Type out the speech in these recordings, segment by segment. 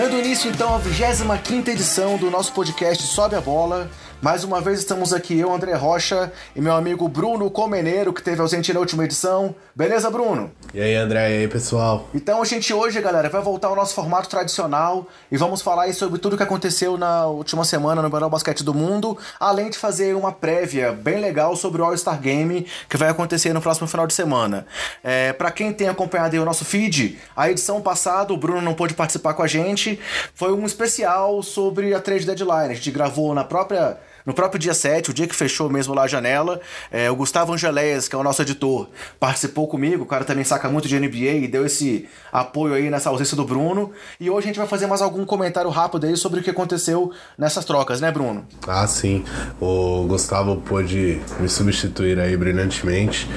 Dando início então à 25 edição do nosso podcast Sobe a Bola. Mais uma vez estamos aqui, eu, André Rocha, e meu amigo Bruno Comeneiro, que teve ausente na última edição. Beleza, Bruno? E aí, André, e aí, pessoal? Então, a gente hoje, galera, vai voltar ao nosso formato tradicional e vamos falar sobre tudo que aconteceu na última semana no melhor basquete do mundo, além de fazer uma prévia bem legal sobre o All-Star Game que vai acontecer no próximo final de semana. É, para quem tem acompanhado o nosso feed, a edição passada, o Bruno não pôde participar com a gente, foi um especial sobre a trade deadline. A gente gravou na própria no próprio dia 7, o dia que fechou mesmo lá a janela, é, o Gustavo Angeléas, que é o nosso editor, participou comigo, o cara também saca muito de NBA e deu esse apoio aí nessa ausência do Bruno. E hoje a gente vai fazer mais algum comentário rápido aí sobre o que aconteceu nessas trocas, né, Bruno? Ah, sim. O Gustavo pôde me substituir aí brilhantemente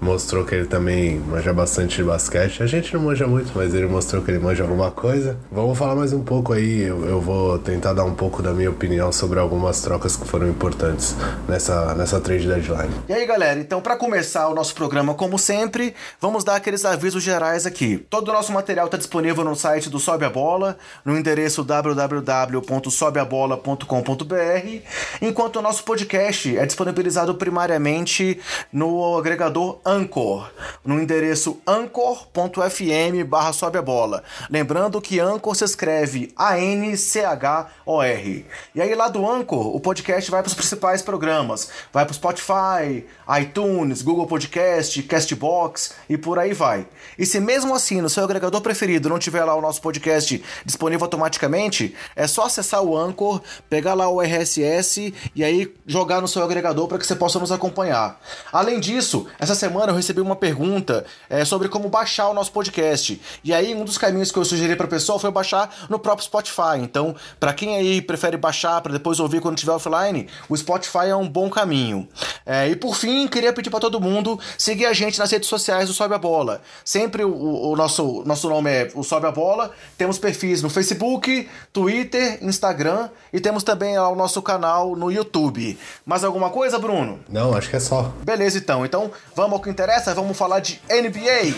mostrou que ele também manja bastante de basquete. A gente não manja muito, mas ele mostrou que ele manja alguma coisa. Vamos falar mais um pouco aí. Eu, eu vou tentar dar um pouco da minha opinião sobre algumas trocas que foram importantes nessa, nessa trade deadline. E aí, galera, então para começar o nosso programa, como sempre, vamos dar aqueles avisos gerais aqui. Todo o nosso material está disponível no site do Sobe a Bola, no endereço www.sobeabola.com.br, enquanto o nosso podcast é disponibilizado primariamente no agregador Anchor, no endereço anchor.fm barra sobe a bola. Lembrando que Anchor se escreve A-N-C-H-O-R. E aí lá do Anchor, o podcast vai para os principais programas. Vai para o Spotify, iTunes, Google Podcast, Castbox e por aí vai. E se mesmo assim no seu agregador preferido não tiver lá o nosso podcast disponível automaticamente, é só acessar o Anchor, pegar lá o RSS e aí jogar no seu agregador para que você possa nos acompanhar. Além disso, essa semana eu recebi uma pergunta é, sobre como baixar o nosso podcast. E aí, um dos caminhos que eu sugeri para o pessoal foi baixar no próprio Spotify. Então, para quem aí prefere baixar para depois ouvir quando estiver offline, o Spotify é um bom caminho. É, e por fim, queria pedir para todo mundo seguir a gente nas redes sociais do Sobe a Bola. Sempre o, o nosso, nosso nome é o Sobe a Bola. Temos perfis no Facebook, Twitter, Instagram e temos também o nosso canal no YouTube. Mais alguma coisa, Bruno? Não, acho que é só. Beleza, então. Então, vamos ao que interessa, vamos falar de NBA.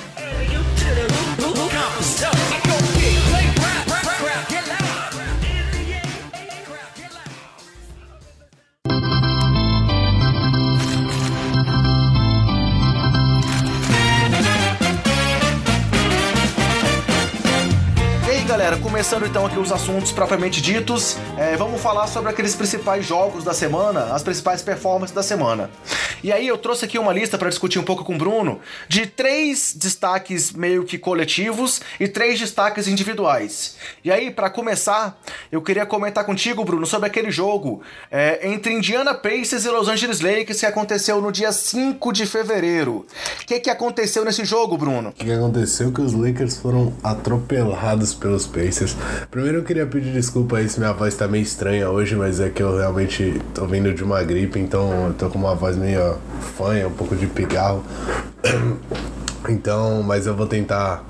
Galera, começando então aqui os assuntos propriamente ditos, é, vamos falar sobre aqueles principais jogos da semana, as principais performances da semana. E aí eu trouxe aqui uma lista para discutir um pouco com o Bruno de três destaques meio que coletivos e três destaques individuais. E aí, para começar, eu queria comentar contigo, Bruno, sobre aquele jogo é, entre Indiana Pacers e Los Angeles Lakers que aconteceu no dia 5 de fevereiro. O que, que aconteceu nesse jogo, Bruno? O que aconteceu? Que os Lakers foram atropelados pelos Pacers. Primeiro eu queria pedir desculpa aí se minha voz tá meio estranha hoje, mas é que eu realmente tô vindo de uma gripe, então eu tô com uma voz meio fanha, um pouco de pigarro. Então, mas eu vou tentar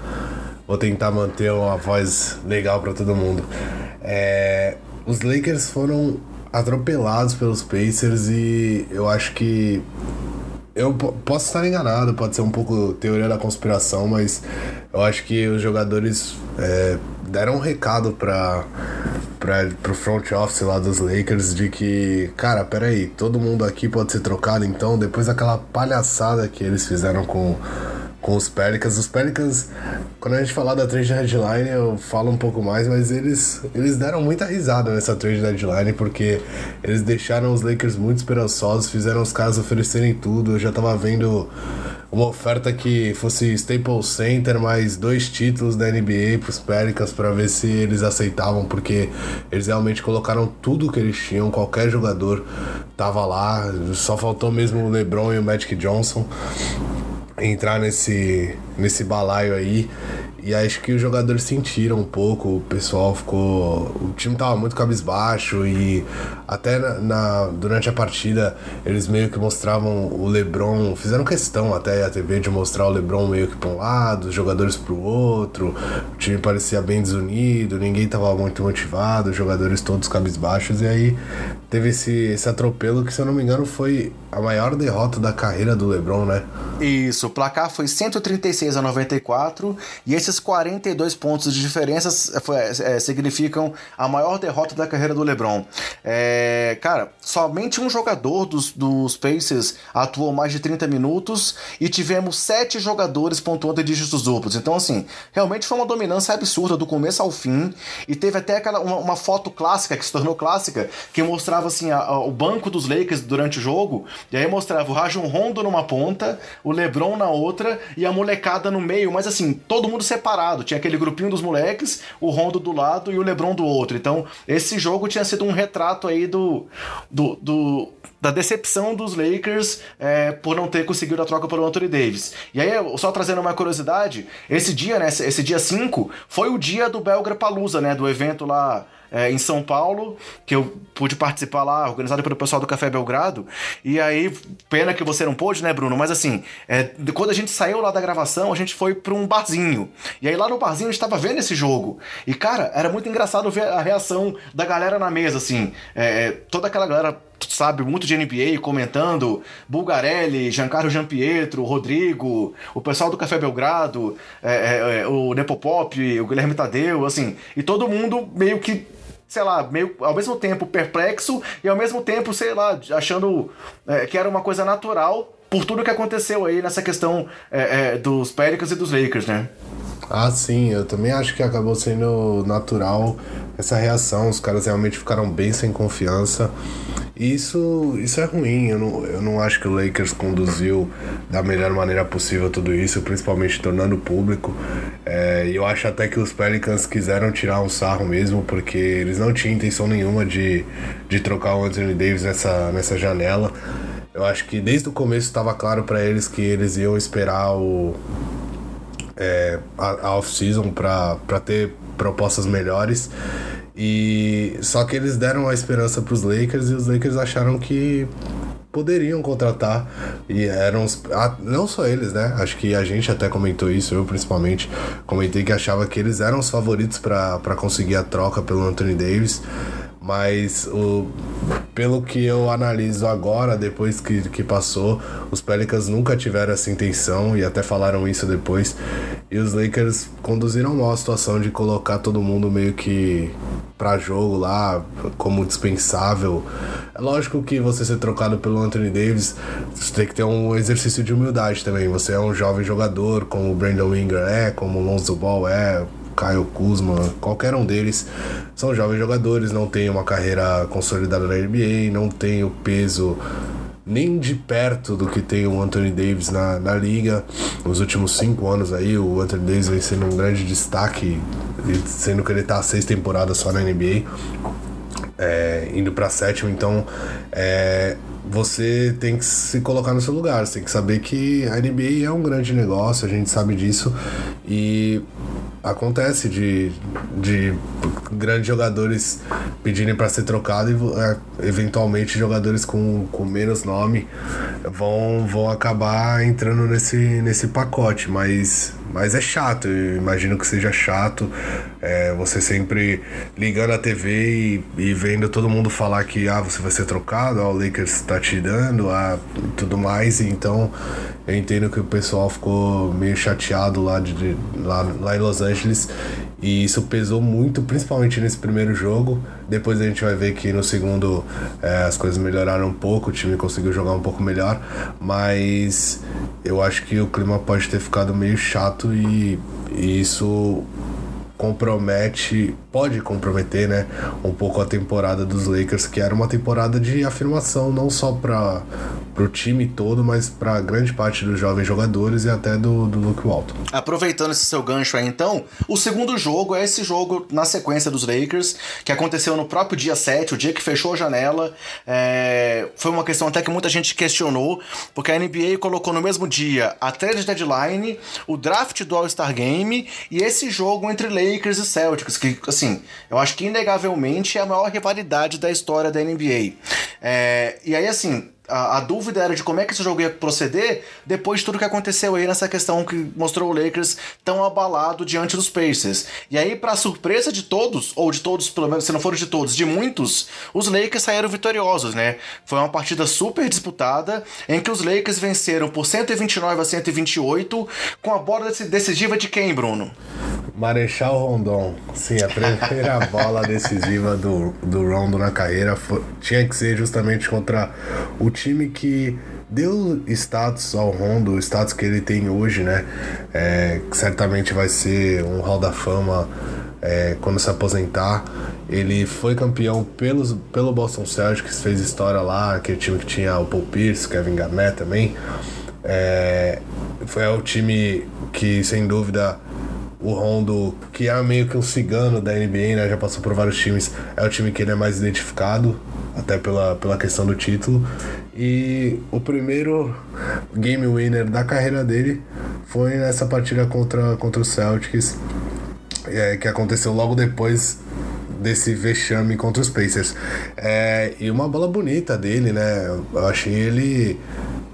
vou tentar manter uma voz legal para todo mundo. É, os Lakers foram atropelados pelos Pacers e eu acho que eu posso estar enganado, pode ser um pouco teoria da conspiração, mas eu acho que os jogadores é, deram um recado para para pro front office lá dos Lakers de que, cara, peraí, todo mundo aqui pode ser trocado, então depois daquela palhaçada que eles fizeram com com os Pelicans. Os Pelicans, quando a gente falar da trade deadline, eu falo um pouco mais, mas eles, eles deram muita risada nessa trade deadline, porque eles deixaram os Lakers muito esperançosos, fizeram os caras oferecerem tudo. Eu já tava vendo uma oferta que fosse Staples Center mais dois títulos da NBA para os Pelicans para ver se eles aceitavam, porque eles realmente colocaram tudo que eles tinham, qualquer jogador tava lá, só faltou mesmo o LeBron e o Magic Johnson entrar nesse, nesse balaio aí. E acho que os jogadores sentiram um pouco, o pessoal ficou. O time tava muito cabisbaixo e até na, na, durante a partida eles meio que mostravam o Lebron, fizeram questão até a TV de mostrar o Lebron meio que para um lado, os jogadores para o outro. O time parecia bem desunido, ninguém tava muito motivado, os jogadores todos cabisbaixos, e aí teve esse, esse atropelo que, se eu não me engano, foi a maior derrota da carreira do LeBron, né? Isso, o placar foi 136 a 94 e esses 42 pontos de diferença é, significam a maior derrota da carreira do LeBron. É, cara, somente um jogador dos, dos Pacers atuou mais de 30 minutos e tivemos sete jogadores pontuando em dígitos duplos. Então, assim, realmente foi uma dominância absurda do começo ao fim e teve até aquela uma, uma foto clássica que se tornou clássica que mostrava assim a, a, o banco dos Lakers durante o jogo e aí mostrava o Rajon Rondo numa ponta, o LeBron na outra e a molecada no meio, mas assim, todo mundo separado. Tinha aquele grupinho dos moleques, o Rondo do lado e o LeBron do outro. Então, esse jogo tinha sido um retrato aí do, do, do da decepção dos Lakers é, por não ter conseguido a troca pelo Anthony Davis. E aí, só trazendo uma curiosidade, esse dia, né, esse dia 5, foi o dia do Belgra Palusa, né, do evento lá é, em São Paulo, que eu pude participar lá, organizado pelo pessoal do Café Belgrado. E aí, pena que você não pôde, né, Bruno? Mas assim, é, quando a gente saiu lá da gravação, a gente foi para um barzinho. E aí lá no barzinho a gente tava vendo esse jogo. E cara, era muito engraçado ver a reação da galera na mesa, assim. É, é toda aquela galera sabe, muito de NBA comentando, Bulgarelli, Giancarlo Giampietro, Rodrigo, o pessoal do Café Belgrado, é, é, é o Nepopop, o Guilherme Tadeu, assim, e todo mundo meio que sei lá, meio ao mesmo tempo perplexo e ao mesmo tempo, sei lá, achando é, que era uma coisa natural por tudo que aconteceu aí nessa questão é, é, dos Pelicans e dos Lakers, né? Ah, sim, eu também acho que acabou sendo natural essa reação. Os caras realmente ficaram bem sem confiança. E isso, isso é ruim. Eu não, eu não acho que o Lakers conduziu da melhor maneira possível tudo isso, principalmente tornando público. É, eu acho até que os Pelicans quiseram tirar um sarro mesmo, porque eles não tinham intenção nenhuma de, de trocar o Anthony Davis nessa, nessa janela. Eu acho que desde o começo estava claro para eles que eles iam esperar o é, a, a off-season para ter propostas melhores. E só que eles deram a esperança para os Lakers e os Lakers acharam que poderiam contratar e eram os, não só eles, né? Acho que a gente até comentou isso, eu principalmente comentei que achava que eles eram os favoritos para conseguir a troca pelo Anthony Davis. Mas o, pelo que eu analiso agora, depois que, que passou, os Pelicans nunca tiveram essa intenção e até falaram isso depois. E os Lakers conduziram mal a situação de colocar todo mundo meio que pra jogo lá, como dispensável. É lógico que você ser trocado pelo Anthony Davis, você tem que ter um exercício de humildade também. Você é um jovem jogador, como o Brandon Winger é, como o Lonzo Ball é, Caio Kuzma, qualquer um deles, são jovens jogadores, não tem uma carreira consolidada na NBA, não tem o peso nem de perto do que tem o Anthony Davis na, na liga. Nos últimos cinco anos aí, o Anthony Davis vem sendo um grande destaque, sendo que ele está seis temporadas só na NBA, é, indo para sétimo, então é, você tem que se colocar no seu lugar, você tem que saber que a NBA é um grande negócio, a gente sabe disso, e acontece de, de grandes jogadores pedirem para ser trocado e é, eventualmente jogadores com, com menos nome vão, vão acabar entrando nesse, nesse pacote, mas, mas é chato, eu imagino que seja chato é, você sempre ligando a TV e, e, vendo todo mundo falar que ah, você vai ser trocado, ah, o Lakers está te dando, ah, tudo mais, então eu entendo que o pessoal ficou meio chateado lá, de, de lá, lá em Los Angeles e isso pesou muito, principalmente nesse primeiro jogo. Depois a gente vai ver que no segundo é, as coisas melhoraram um pouco, o time conseguiu jogar um pouco melhor, mas eu acho que o clima pode ter ficado meio chato e, e isso compromete, pode comprometer, né, um pouco a temporada dos Lakers, que era uma temporada de afirmação não só para o time todo, mas para grande parte dos jovens jogadores e até do, do Luke Walton. Aproveitando esse seu gancho aí, então, o segundo jogo é esse jogo na sequência dos Lakers, que aconteceu no próprio dia 7, o dia que fechou a janela. É... Foi uma questão até que muita gente questionou, porque a NBA colocou no mesmo dia a trade deadline, o draft do All-Star Game e esse jogo entre Lakers Lakers e Celtics, que, assim, eu acho que inegavelmente é a maior rivalidade da história da NBA. É, e aí, assim, a, a, dúvida era de como é que esse jogo ia proceder depois de tudo que aconteceu aí nessa questão que mostrou o Lakers tão abalado diante dos Pacers. E aí, para surpresa de todos, ou de todos, pelo menos se não foram de todos, de muitos, os Lakers saíram vitoriosos, né? Foi uma partida super disputada em que os Lakers venceram por 129 a 128 com a bola decisiva de quem, Bruno? Marechal Rondon. Sim, a primeira bola decisiva do, do Rondo na carreira foi, tinha que ser justamente contra o time que deu status ao Rondo, o status que ele tem hoje, né? É, certamente vai ser um Hall da Fama é, quando se aposentar. Ele foi campeão pelos, pelo Boston Celtics, fez história lá, aquele time que tinha o Paul Pierce, Kevin Garnett também. É, foi o time que, sem dúvida, o Rondo, que é meio que um cigano da NBA, né? Já passou por vários times, é o time que ele é mais identificado, até pela, pela questão do título. E o primeiro game winner da carreira dele foi nessa partida contra, contra o Celtics, é, que aconteceu logo depois desse vexame contra os Pacers. É, e uma bola bonita dele, né? Eu achei ele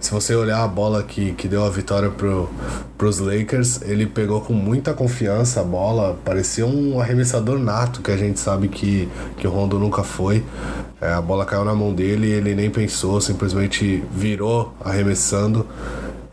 se você olhar a bola que, que deu a vitória pro, pros Lakers, ele pegou com muita confiança a bola, parecia um arremessador nato, que a gente sabe que, que o Rondo nunca foi. É, a bola caiu na mão dele, ele nem pensou, simplesmente virou arremessando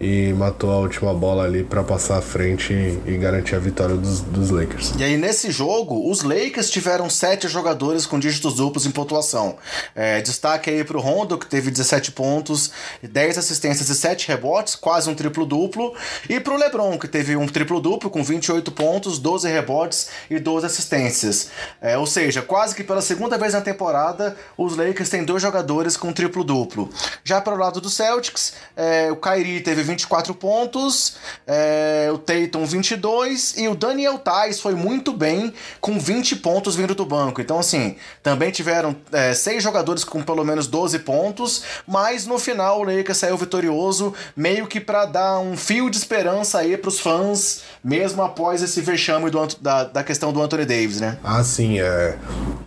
e matou a última bola ali para passar à frente e, garantir a vitória dos, dos Lakers. E aí, nesse jogo, os Lakers tiveram sete jogadores com dígitos duplos em pontuação. É, destaque aí pro Rondo, que teve 17 pontos, 10 assistências e 7 rebotes, quase um triplo-duplo. E pro LeBron, que teve um triplo-duplo com 28 pontos, 12 rebotes e 12 assistências. É, ou seja, quase que pela segunda vez na temporada, os Lakers têm dois jogadores com triplo-duplo. Já para o lado do Celtics, é, o Kyrie teve 24 pontos, é, o Tatum 22 e o Daniel Tais foi muito bem com 20 pontos vindo do banco. Então, assim, também tiveram é, seis jogadores com pelo menos 12 pontos, mas no final o Lakers saiu vitorioso, meio que para dar um fio de esperança aí pros fãs, mesmo após esse vexame do, da, da questão do Anthony Davis, né? Ah, sim, é.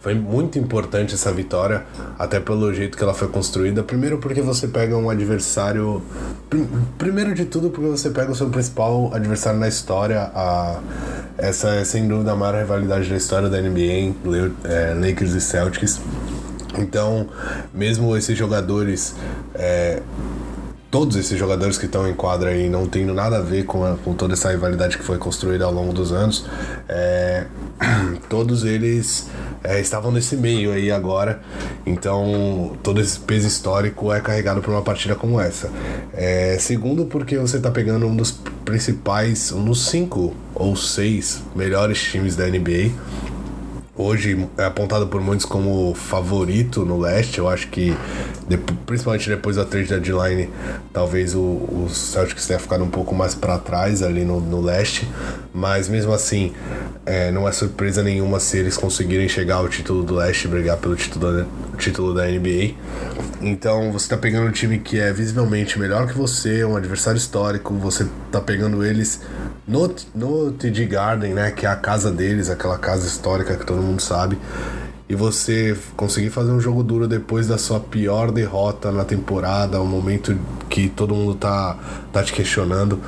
Foi muito importante essa vitória, até pelo jeito que ela foi construída. Primeiro porque você pega um adversário. Primeiro de tudo, porque você pega o seu principal adversário na história. A... Essa é sem dúvida a maior rivalidade da história da NBA, é, Lakers e Celtics. Então, mesmo esses jogadores. É, todos esses jogadores que estão em quadra aí não tendo nada a ver com, a, com toda essa rivalidade que foi construída ao longo dos anos, é, todos eles é, estavam nesse meio aí agora. Então, todo esse peso histórico é carregado por uma partida como essa. É, segundo, porque você está pegando um dos principais, um dos cinco ou seis melhores times da NBA hoje é apontado por muitos como favorito no leste. Eu acho que, principalmente depois da trade deadline, talvez o, o Celtics tenha ficado um pouco mais para trás ali no, no leste. Mas mesmo assim, é, não é surpresa nenhuma se eles conseguirem chegar ao título do leste e brigar pelo título, título da NBA. Então você tá pegando um time que é visivelmente melhor que você, um adversário histórico, você tá pegando eles no, no TD Garden, né, que é a casa deles, aquela casa histórica que todo mundo sabe, e você conseguir fazer um jogo duro depois da sua pior derrota na temporada, um momento que todo mundo tá, tá te questionando,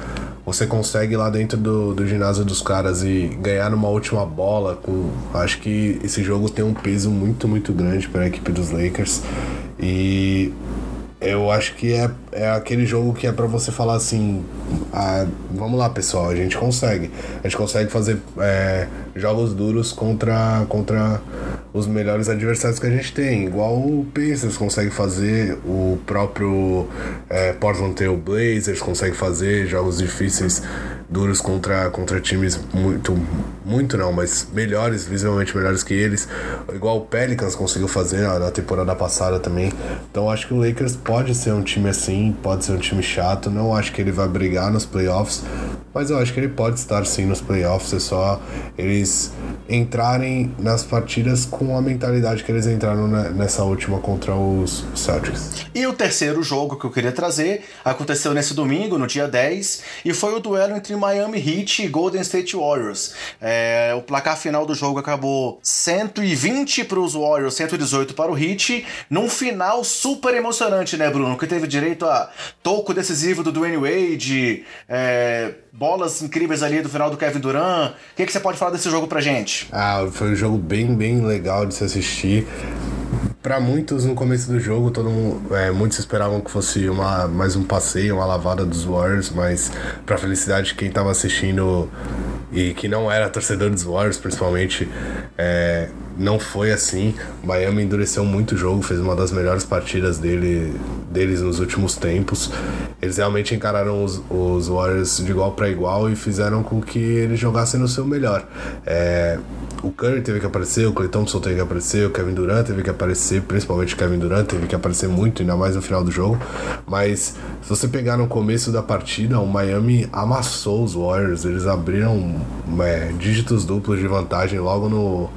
você consegue lá dentro do, do ginásio dos caras e ganhar numa última bola. Com, acho que esse jogo tem um peso muito, muito grande para a equipe dos Lakers. E eu acho que é, é aquele jogo que é para você falar assim: ah, vamos lá, pessoal, a gente consegue. A gente consegue fazer é, jogos duros contra, contra os melhores adversários que a gente tem. Igual o Pacers consegue fazer, o próprio é, Portland Trail Blazers consegue fazer jogos difíceis duros contra, contra times muito, muito não, mas melhores, visivelmente melhores que eles. Igual o Pelicans conseguiu fazer na, na temporada passada também. Então acho que o Lakers pode ser um time assim, pode ser um time chato. Não acho que ele vai brigar nos playoffs, mas eu acho que ele pode estar sim nos playoffs, é só eles entrarem nas partidas com a mentalidade que eles entraram nessa última contra os Celtics. E o terceiro jogo que eu queria trazer aconteceu nesse domingo, no dia 10, e foi o duelo entre Miami Heat e Golden State Warriors. É, o placar final do jogo acabou 120 para os Warriors, 118 para o Heat, num final super emocionante, né, Bruno? Que teve direito a toco decisivo do Dwayne Wade, é, bolas incríveis ali do final do Kevin Durant. O que, que você pode falar desse jogo pra gente? Ah, foi um jogo bem, bem legal de se assistir. Para muitos, no começo do jogo, todo mundo, é, muitos esperavam que fosse uma, mais um passeio, uma lavada dos Warriors, mas para felicidade de quem tava assistindo e que não era torcedor dos Warriors, principalmente, é, não foi assim. O Miami endureceu muito o jogo, fez uma das melhores partidas dele, deles nos últimos tempos. Eles realmente encararam os, os Warriors de igual para igual e fizeram com que eles jogassem no seu melhor. É, o Curry teve que aparecer, o Clay Thompson teve que aparecer, o Kevin Durant teve que aparecer, principalmente o Kevin Durant teve que aparecer muito, ainda mais no final do jogo. Mas se você pegar no começo da partida, o Miami amassou os Warriors, eles abriram é, dígitos duplos de vantagem logo no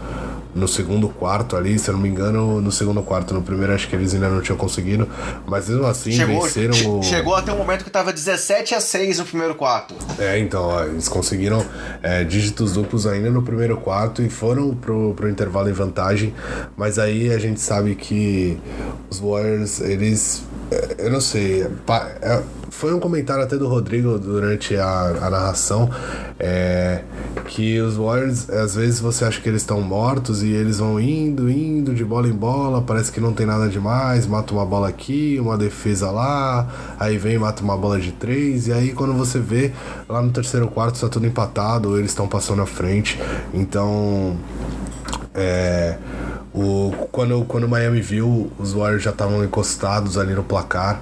no segundo quarto ali, se eu não me engano, no segundo quarto. No primeiro acho que eles ainda não tinham conseguido, mas mesmo assim chegou, venceram che o... Chegou até um momento que tava 17 a 6 no primeiro quarto. É, então, ó, eles conseguiram é, dígitos duplos ainda no primeiro quarto e foram pro, pro intervalo em vantagem, mas aí a gente sabe que os Warriors, eles... É, eu não sei, é, foi um comentário até do Rodrigo durante a, a narração é, que os Warriors, às vezes você acha que eles estão mortos e eles vão indo, indo de bola em bola, parece que não tem nada demais, mata uma bola aqui, uma defesa lá, aí vem e mata uma bola de três, e aí quando você vê lá no terceiro quarto está tudo empatado, eles estão passando à frente, então. É, o, quando, quando o Miami viu, os Warriors já estavam encostados ali no placar.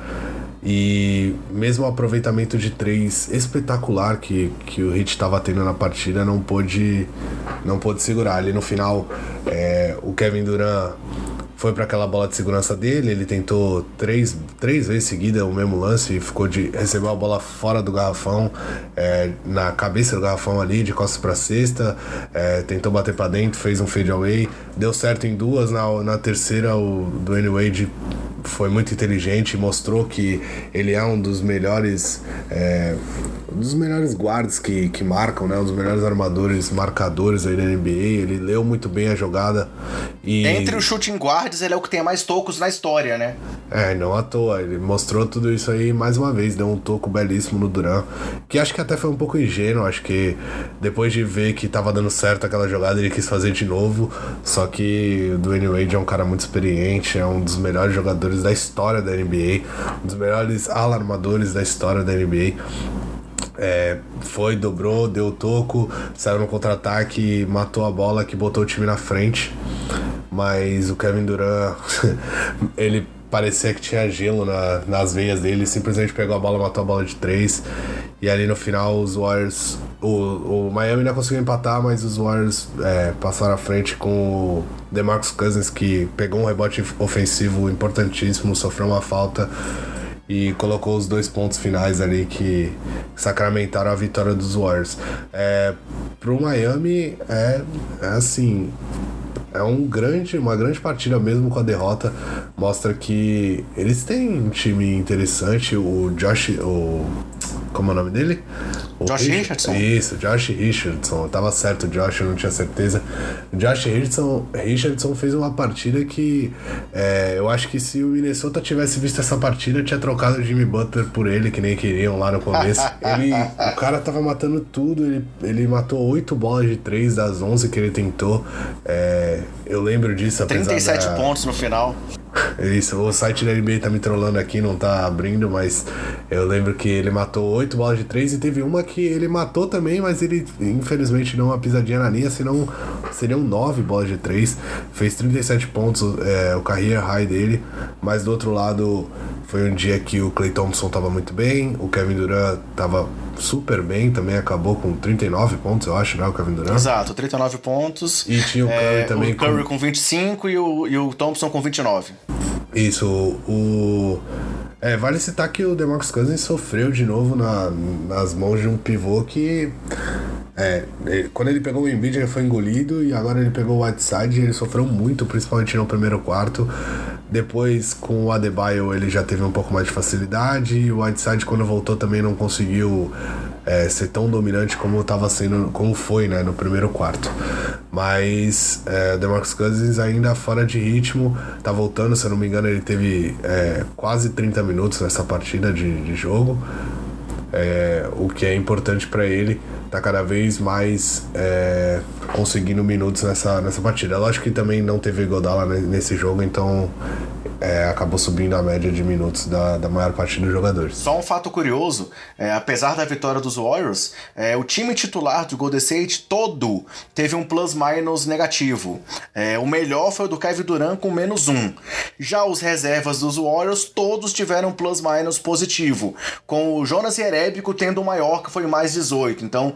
E mesmo o aproveitamento de três espetacular que, que o Hit estava tendo na partida não pôde, não pôde segurar. Ali no final, é, o Kevin Durant foi para aquela bola de segurança dele, ele tentou três, três vezes seguida o mesmo lance e ficou de recebeu a bola fora do garrafão, é, na cabeça do garrafão ali, de costas para cesta, é, tentou bater para dentro, fez um fade away, deu certo em duas, na, na terceira o Dwayne Wade foi muito inteligente, mostrou que ele é um dos melhores é, um dos melhores guardas que, que marcam, né? Um dos melhores armadores, marcadores aí da NBA. Ele leu muito bem a jogada. E... Entre os shooting guards, ele é o que tem mais tocos na história, né? É, não à toa. Ele mostrou tudo isso aí mais uma vez. Deu um toco belíssimo no Duran. Que acho que até foi um pouco ingênuo. Acho que depois de ver que tava dando certo aquela jogada, ele quis fazer de novo. Só que o Dwayne Wade é um cara muito experiente. É um dos melhores jogadores da história da NBA. Um dos melhores alarmadores da história da NBA. É, foi, dobrou, deu toco, saiu no contra-ataque, matou a bola que botou o time na frente. Mas o Kevin Durant, ele parecia que tinha gelo na, nas veias dele, simplesmente pegou a bola, matou a bola de três. E ali no final os Warriors. O, o Miami ainda conseguiu empatar, mas os Warriors é, passaram à frente com o DeMarcus Cousins, que pegou um rebote ofensivo importantíssimo, sofreu uma falta e colocou os dois pontos finais ali que sacramentaram a vitória dos Warriors. É, pro Miami é, é assim é um grande, uma grande partida mesmo com a derrota. Mostra que eles têm um time interessante. O Josh, o como é o nome dele? O Josh Richardson. Isso, Josh Richardson. Eu tava certo, Josh, eu não tinha certeza. Josh Richardson, Richardson fez uma partida que é, eu acho que se o Minnesota tivesse visto essa partida, tinha trocado o Jimmy Butler por ele, que nem queriam lá no começo. ele, o cara tava matando tudo, ele, ele matou oito bolas de três das 11 que ele tentou. É, eu lembro disso, apesar 37 da... pontos no final. Isso, o site da NBA tá me trollando aqui, não tá abrindo, mas eu lembro que ele matou oito bolas de três e teve uma que ele matou também, mas ele infelizmente não uma pisadinha na linha, senão seriam nove bolas de três. Fez 37 pontos, é, o career high dele, mas do outro lado foi um dia que o Clay Thompson tava muito bem, o Kevin Durant tava super bem, também acabou com 39 pontos, eu acho, né, o Kevin Durant? Exato, 39 pontos. E tinha o Curry é, também. O Curry com... com 25 e o, e o Thompson com 29. Isso, o. É, vale citar que o DeMarcus Cousins sofreu de novo na, nas mãos de um pivô que. É, ele, quando ele pegou o Embiid ele foi engolido e agora ele pegou o Whiteside e ele sofreu muito, principalmente no primeiro quarto. Depois, com o Adebayo, ele já teve um pouco mais de facilidade. O Whiteside, quando voltou, também não conseguiu é, ser tão dominante como estava sendo, como foi, né, no primeiro quarto. Mas é, DeMarcus Cousins ainda fora de ritmo, tá voltando, se eu não me engano, ele teve é, quase 30 minutos nessa partida de, de jogo. É, o que é importante para ele tá cada vez mais é, conseguindo minutos nessa, nessa partida. Lógico que também não teve Godala nesse jogo, então é, acabou subindo a média de minutos da, da maior parte dos jogadores. Só um fato curioso: é, apesar da vitória dos Warriors, é, o time titular do Golden State todo teve um plus-minus negativo. É, o melhor foi o do Kevin Durant com menos um. Já os reservas dos Warriors todos tiveram plus-minus positivo, com o Jonas Jerebico tendo o maior, que foi mais 18. Então,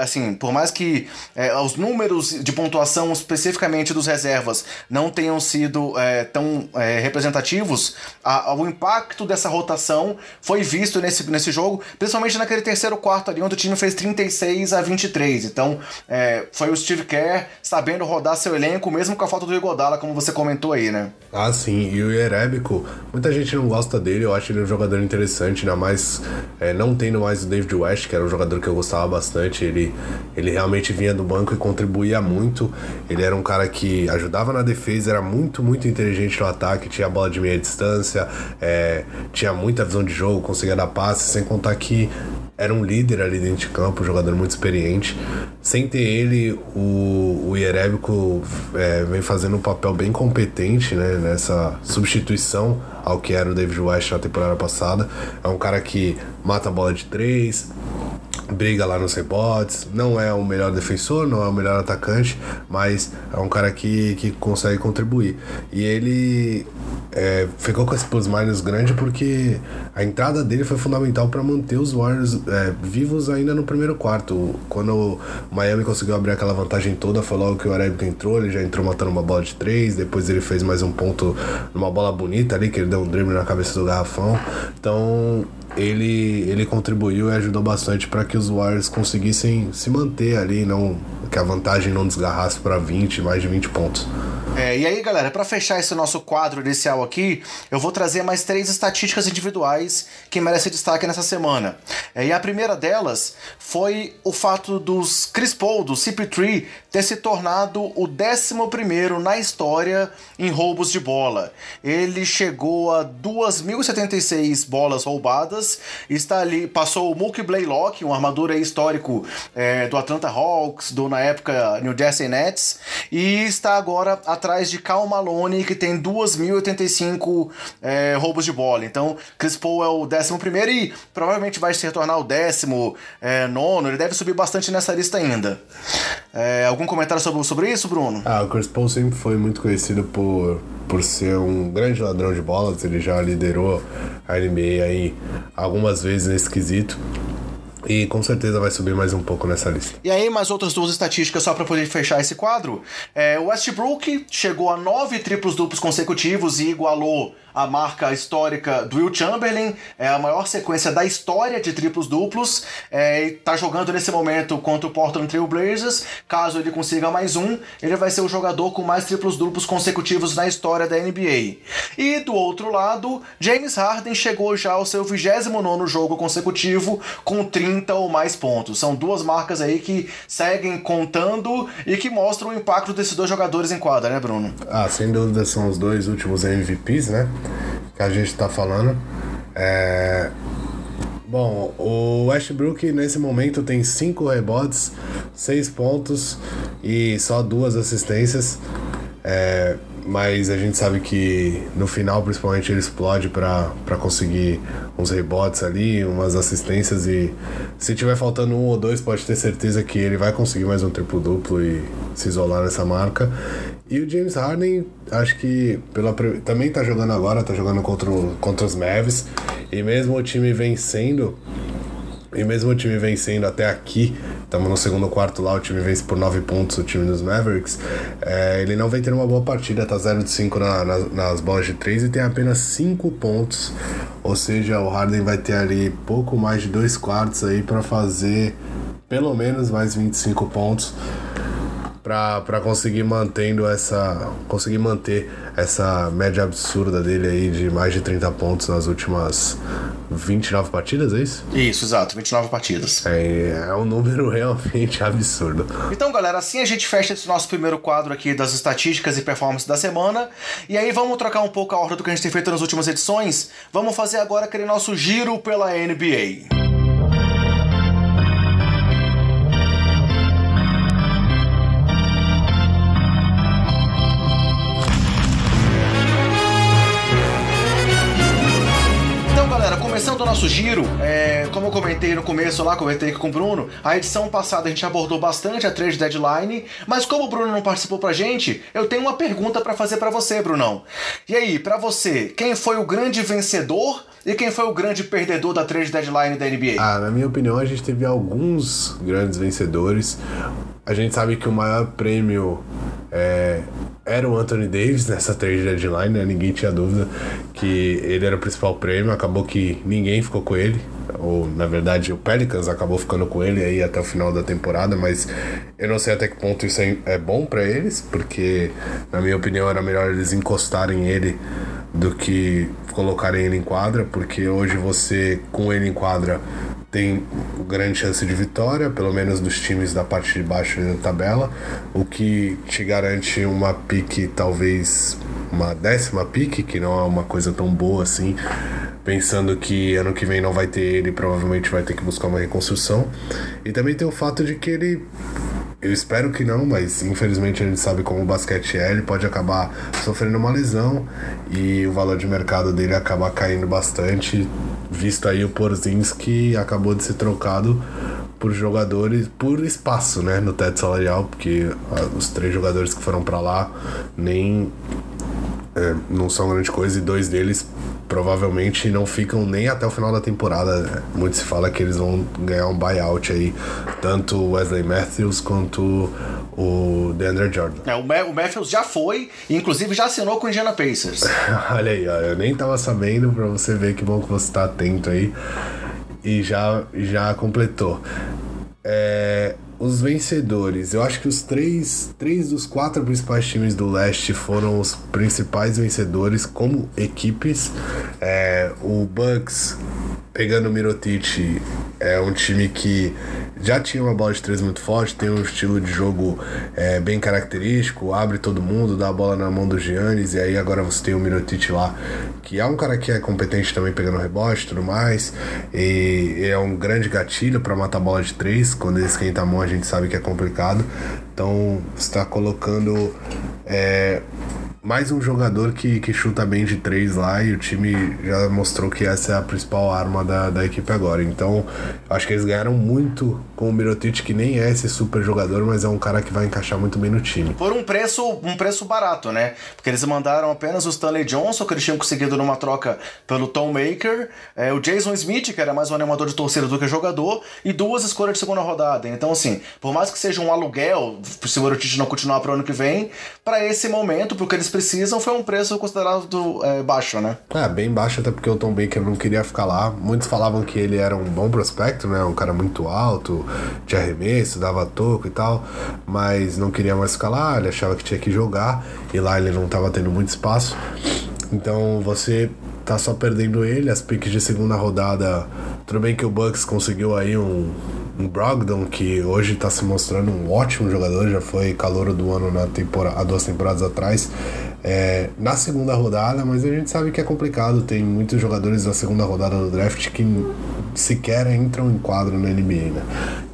assim, por mais que é, os números de pontuação especificamente dos reservas não tenham sido é, tão é, representativos, a, o impacto dessa rotação foi visto nesse, nesse jogo, principalmente naquele terceiro quarto ali, onde o time fez 36 a 23. Então, é, foi o Steve Kerr sabendo rodar seu elenco, mesmo com a falta do Igodala, como você comentou aí, né? Ah, sim. E o Erebico, muita gente não gosta dele, eu acho ele um jogador interessante, ainda mais é, não tendo mais o David West, que era um jogador que eu gostava bastante. Ele, ele realmente vinha do banco e contribuía muito. Ele era um cara que ajudava na defesa, era muito, muito inteligente no ataque, tinha a bola de meia distância, é, tinha muita visão de jogo, conseguia dar passe, sem contar que era um líder ali dentro de campo, um jogador muito experiente. Sem ter ele, o, o Ierebico é, vem fazendo um papel bem competente né, nessa substituição ao que era o David West na temporada passada. É um cara que mata a bola de três, briga lá nos rebotes, não é o melhor defensor, não é o melhor atacante, mas é um cara que, que consegue contribuir. E ele é, ficou com esse plus-minus grande porque a entrada dele foi fundamental para manter os Warriors é, vivos ainda no primeiro quarto. Quando o Miami conseguiu abrir aquela vantagem toda, foi logo que o Arebico entrou, ele já entrou matando uma bola de três, depois ele fez mais um ponto numa bola bonita ali, que ele deu um drible na cabeça do garrafão. Então ele, ele contribuiu e ajudou bastante para que os Warriors conseguissem se manter ali, não que a vantagem não desgarrasse para 20, mais de 20 pontos. É, e aí, galera, para fechar esse nosso quadro inicial aqui, eu vou trazer mais três estatísticas individuais que merecem destaque nessa semana. É, e a primeira delas foi o fato dos Chris Paul, do CP3, ter se tornado o 11 na história em roubos de bola. Ele chegou a 2.076 bolas roubadas, está ali, passou o Mookie Blaylock, um armador histórico é, do Atlanta Hawks, do na época New Jersey Nets, e está agora atrás de Cal Malone, que tem 2.085 é, roubos de bola. Então, Chris Paul é o 11 e provavelmente vai se retornar o décimo, é, nono, ele deve subir bastante nessa lista ainda. É, algum comentário sobre, sobre isso, Bruno? Ah, o Chris Paul sempre foi muito conhecido por, por ser um grande ladrão de bolas. Ele já liderou a NBA aí algumas vezes nesse quesito. E com certeza vai subir mais um pouco nessa lista. E aí, mais outras duas estatísticas só para poder fechar esse quadro. É, o Westbrook chegou a nove triplos duplos consecutivos e igualou a marca histórica do Will Chamberlain, é a maior sequência da história de triplos duplos, é, e tá jogando nesse momento contra o Portland Trail Blazers. Caso ele consiga mais um, ele vai ser o jogador com mais triplos duplos consecutivos na história da NBA. E do outro lado, James Harden chegou já ao seu 29 jogo consecutivo com 30 ou mais pontos. São duas marcas aí que seguem contando e que mostram o impacto desses dois jogadores em quadra, né, Bruno? Ah, sem dúvida são os dois últimos MVPs, né? Que a gente está falando. É... Bom, o Westbrook nesse momento tem 5 rebotes, 6 pontos e só duas assistências. É, mas a gente sabe que no final, principalmente, ele explode para conseguir uns rebotes ali, umas assistências. E se tiver faltando um ou dois, pode ter certeza que ele vai conseguir mais um triplo-duplo e se isolar nessa marca. E o James Harden, acho que pela, também tá jogando agora, tá jogando contra, contra os Mavs. E mesmo o time vencendo, E mesmo o time vencendo até aqui, estamos no segundo quarto lá, o time vence por 9 pontos, o time dos Mavericks. É, ele não vem tendo uma boa partida, tá 0 de 5 na, na, nas bolas de 3 e tem apenas 5 pontos. Ou seja, o Harden vai ter ali pouco mais de 2 quartos aí para fazer pelo menos mais 25 pontos para conseguir mantendo essa conseguir manter essa média absurda dele aí de mais de 30 pontos nas últimas 29 partidas, é isso? Isso, exato, 29 partidas. É, é um número realmente absurdo. Então, galera, assim a gente fecha esse nosso primeiro quadro aqui das estatísticas e performance da semana. E aí vamos trocar um pouco a ordem do que a gente tem feito nas últimas edições. Vamos fazer agora aquele nosso giro pela NBA. Nosso giro, é, como eu comentei no começo lá, comentei com o Bruno, a edição passada a gente abordou bastante a trade deadline, mas como o Bruno não participou pra gente, eu tenho uma pergunta para fazer para você, Brunão. E aí, para você, quem foi o grande vencedor e quem foi o grande perdedor da trade deadline da NBA? Ah, na minha opinião, a gente teve alguns grandes vencedores. A gente sabe que o maior prêmio é, era o Anthony Davis nessa trade deadline, né? Ninguém tinha dúvida que ele era o principal prêmio. Acabou que ninguém ficou com ele. Ou, na verdade, o Pelicans acabou ficando com ele aí até o final da temporada, mas eu não sei até que ponto isso é, é bom para eles, porque, na minha opinião, era melhor eles encostarem ele do que colocarem ele em quadra, porque hoje você, com ele em quadra, tem grande chance de vitória, pelo menos dos times da parte de baixo da tabela, o que te garante uma pique, talvez uma décima pique, que não é uma coisa tão boa assim, pensando que ano que vem não vai ter ele, provavelmente vai ter que buscar uma reconstrução. E também tem o fato de que ele eu espero que não, mas infelizmente a gente sabe como o basquete é, ele pode acabar sofrendo uma lesão e o valor de mercado dele acabar caindo bastante, visto aí o Porzingis acabou de ser trocado por jogadores, por espaço, né, no teto salarial, porque ah, os três jogadores que foram para lá nem é, não são grande coisa e dois deles provavelmente não ficam nem até o final da temporada. Muito se fala que eles vão ganhar um buyout aí, tanto o Wesley Matthews quanto o DeAndre Jordan. É, o, o Matthews já foi, inclusive já assinou com o Indiana Pacers. Olha aí, ó, eu nem tava sabendo, pra você ver que bom que você tá atento aí. E já, já completou. É, os vencedores. Eu acho que os três, três dos quatro principais times do leste foram os principais vencedores como equipes. É, o Bucks pegando o Mirotic é um time que já tinha uma bola de três muito forte, tem um estilo de jogo é, bem característico, abre todo mundo, dá a bola na mão do Giannis, e aí agora você tem o Mirotic lá, que é um cara que é competente também pegando rebote e tudo mais, e é um grande gatilho para matar a bola de três, quando ele esquenta a mão a gente sabe que é complicado, então está colocando é, mais um jogador que, que chuta bem de três lá e o time já mostrou que essa é a principal arma da, da equipe agora. Então, acho que eles ganharam muito com o Mirotic, que nem é esse super jogador, mas é um cara que vai encaixar muito bem no time. Por um preço, um preço barato, né? Porque eles mandaram apenas o Stanley Johnson, que eles tinham conseguido numa troca pelo Tom Maker, é, o Jason Smith, que era mais um animador de torcida do que jogador, e duas escolhas de segunda rodada. Então, assim, por mais que seja um aluguel, se o Mirotic não continuar pro ano que vem, para esse momento, porque eles precisam, foi um preço considerado é, baixo, né? É, bem baixo, até porque o Tom Baker não queria ficar lá. Muitos falavam que ele era um bom prospecto, né? Um cara muito alto, de arremesso, dava toco e tal, mas não queria mais ficar lá, ele achava que tinha que jogar, e lá ele não estava tendo muito espaço. Então você tá só perdendo ele, as picks de segunda rodada. Tudo bem que o Bucks conseguiu aí um Brogdon, que hoje está se mostrando um ótimo jogador, já foi calor do ano na temporada, há duas temporadas atrás, é, na segunda rodada, mas a gente sabe que é complicado, tem muitos jogadores da segunda rodada do draft que sequer entram em quadro na NBA, né?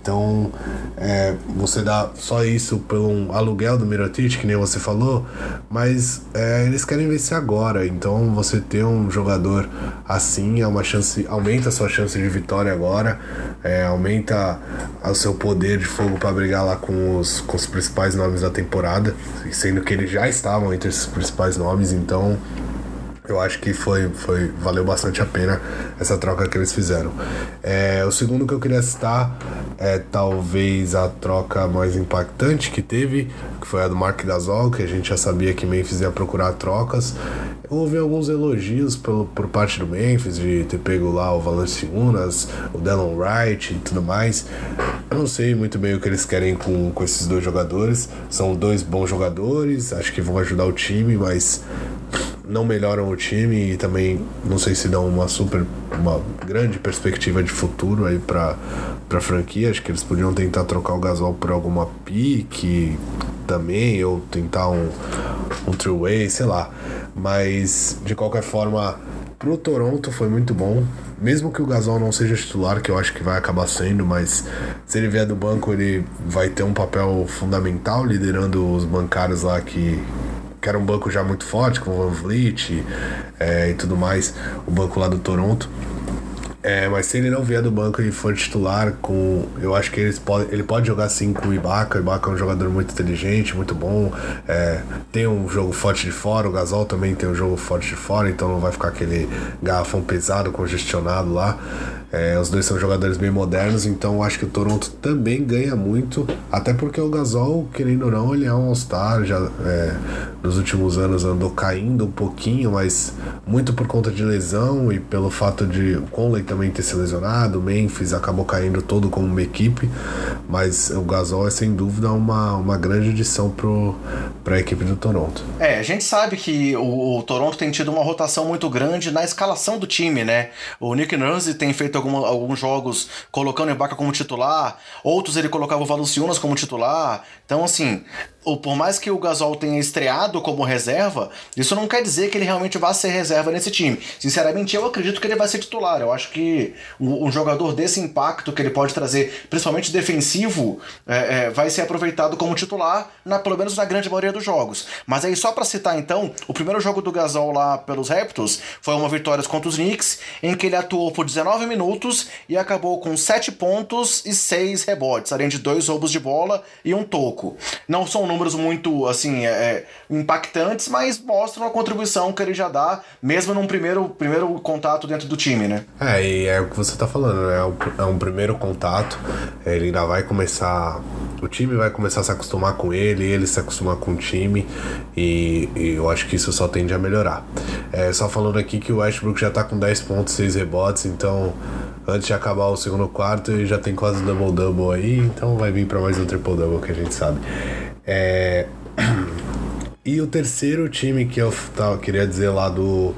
Então, é, você dá só isso pelo aluguel do Mirotic, que nem você falou, mas é, eles querem vencer agora. Então, você ter um jogador assim é uma chance, aumenta a sua chance de vitória agora, é, aumenta o seu poder de fogo para brigar lá com os, com os principais nomes da temporada, sendo que eles já estavam entre esses principais nomes. Então, eu acho que foi, foi valeu bastante a pena essa troca que eles fizeram. É, o segundo que eu queria citar é talvez a troca mais impactante que teve, que foi a do Mark Gasol, que a gente já sabia que Memphis ia procurar trocas. Houve alguns elogios pelo, por parte do Memphis de ter pego lá o Valanciunas, o Delon Wright e tudo mais. Eu não sei muito bem o que eles querem com, com esses dois jogadores. São dois bons jogadores, acho que vão ajudar o time, mas não melhoram o time e também não sei se dão uma super uma grande perspectiva de futuro aí para para franquia. Acho que eles podiam tentar trocar o Gasol por alguma pique também ou tentar um um three way sei lá. Mas de qualquer forma pro Toronto foi muito bom. Mesmo que o Gasol não seja titular, que eu acho que vai acabar sendo, mas se ele vier do banco, ele vai ter um papel fundamental liderando os bancários lá que, que era um banco já muito forte, com o Van Vliet é, e tudo mais, o banco lá do Toronto. É, mas se ele não vier do banco e for titular com. Eu acho que eles pode, ele pode jogar sim com o Ibaka. O Ibaka é um jogador muito inteligente, muito bom. É, tem um jogo forte de fora, o Gasol também tem um jogo forte de fora, então não vai ficar aquele garrafão pesado, congestionado lá. É, os dois são jogadores bem modernos, então acho que o Toronto também ganha muito, até porque o Gasol, querendo ou não, ele é um All-Star, já é, nos últimos anos andou caindo um pouquinho, mas muito por conta de lesão e pelo fato de o Conley também ter se lesionado, o Memphis acabou caindo todo como uma equipe, mas o Gasol é sem dúvida uma, uma grande adição para a equipe do Toronto. É, a gente sabe que o, o, Toronto tem tido uma rotação muito grande na escalação do time, né? O Nick Nurse tem feito alguma, alguns jogos colocando o Ibaka como titular, outros ele colocava o Valanciunas como titular. Então, assim, ou por mais que o Gasol tenha estreado como reserva, isso não quer dizer que ele realmente vá ser reserva nesse time. Sinceramente, eu acredito que ele vai ser titular. Eu acho que um, jogador desse impacto que ele pode trazer, principalmente defensivo, é, é, vai ser aproveitado como titular, na, pelo menos na grande maioria dos jogos. Mas aí, só para citar então, o primeiro jogo do Gasol lá pelos Raptors foi uma vitória contra os Knicks, em que ele atuou por 19 minutos e acabou com 7 pontos e 6 rebotes, além de dois roubos de bola e um toco. Não são números muito, assim, é, é, impactantes, mas mostram a contribuição que ele já dá, mesmo num primeiro, primeiro contato dentro do time, né? É, e é o que você tá falando, né? É é um primeiro contato, ele ainda vai começar. O time vai começar a se acostumar com ele, ele se acostumar com o time, e, e eu acho que isso só tende a melhorar. É, só falando aqui que o Westbrook já tá com 10 pontos, 6 rebotes, então antes de acabar o segundo quarto ele já tem quase double-double aí, então vai vir para mais um triple-double que a gente sabe. É... E o terceiro time que eu tá, queria dizer lá do,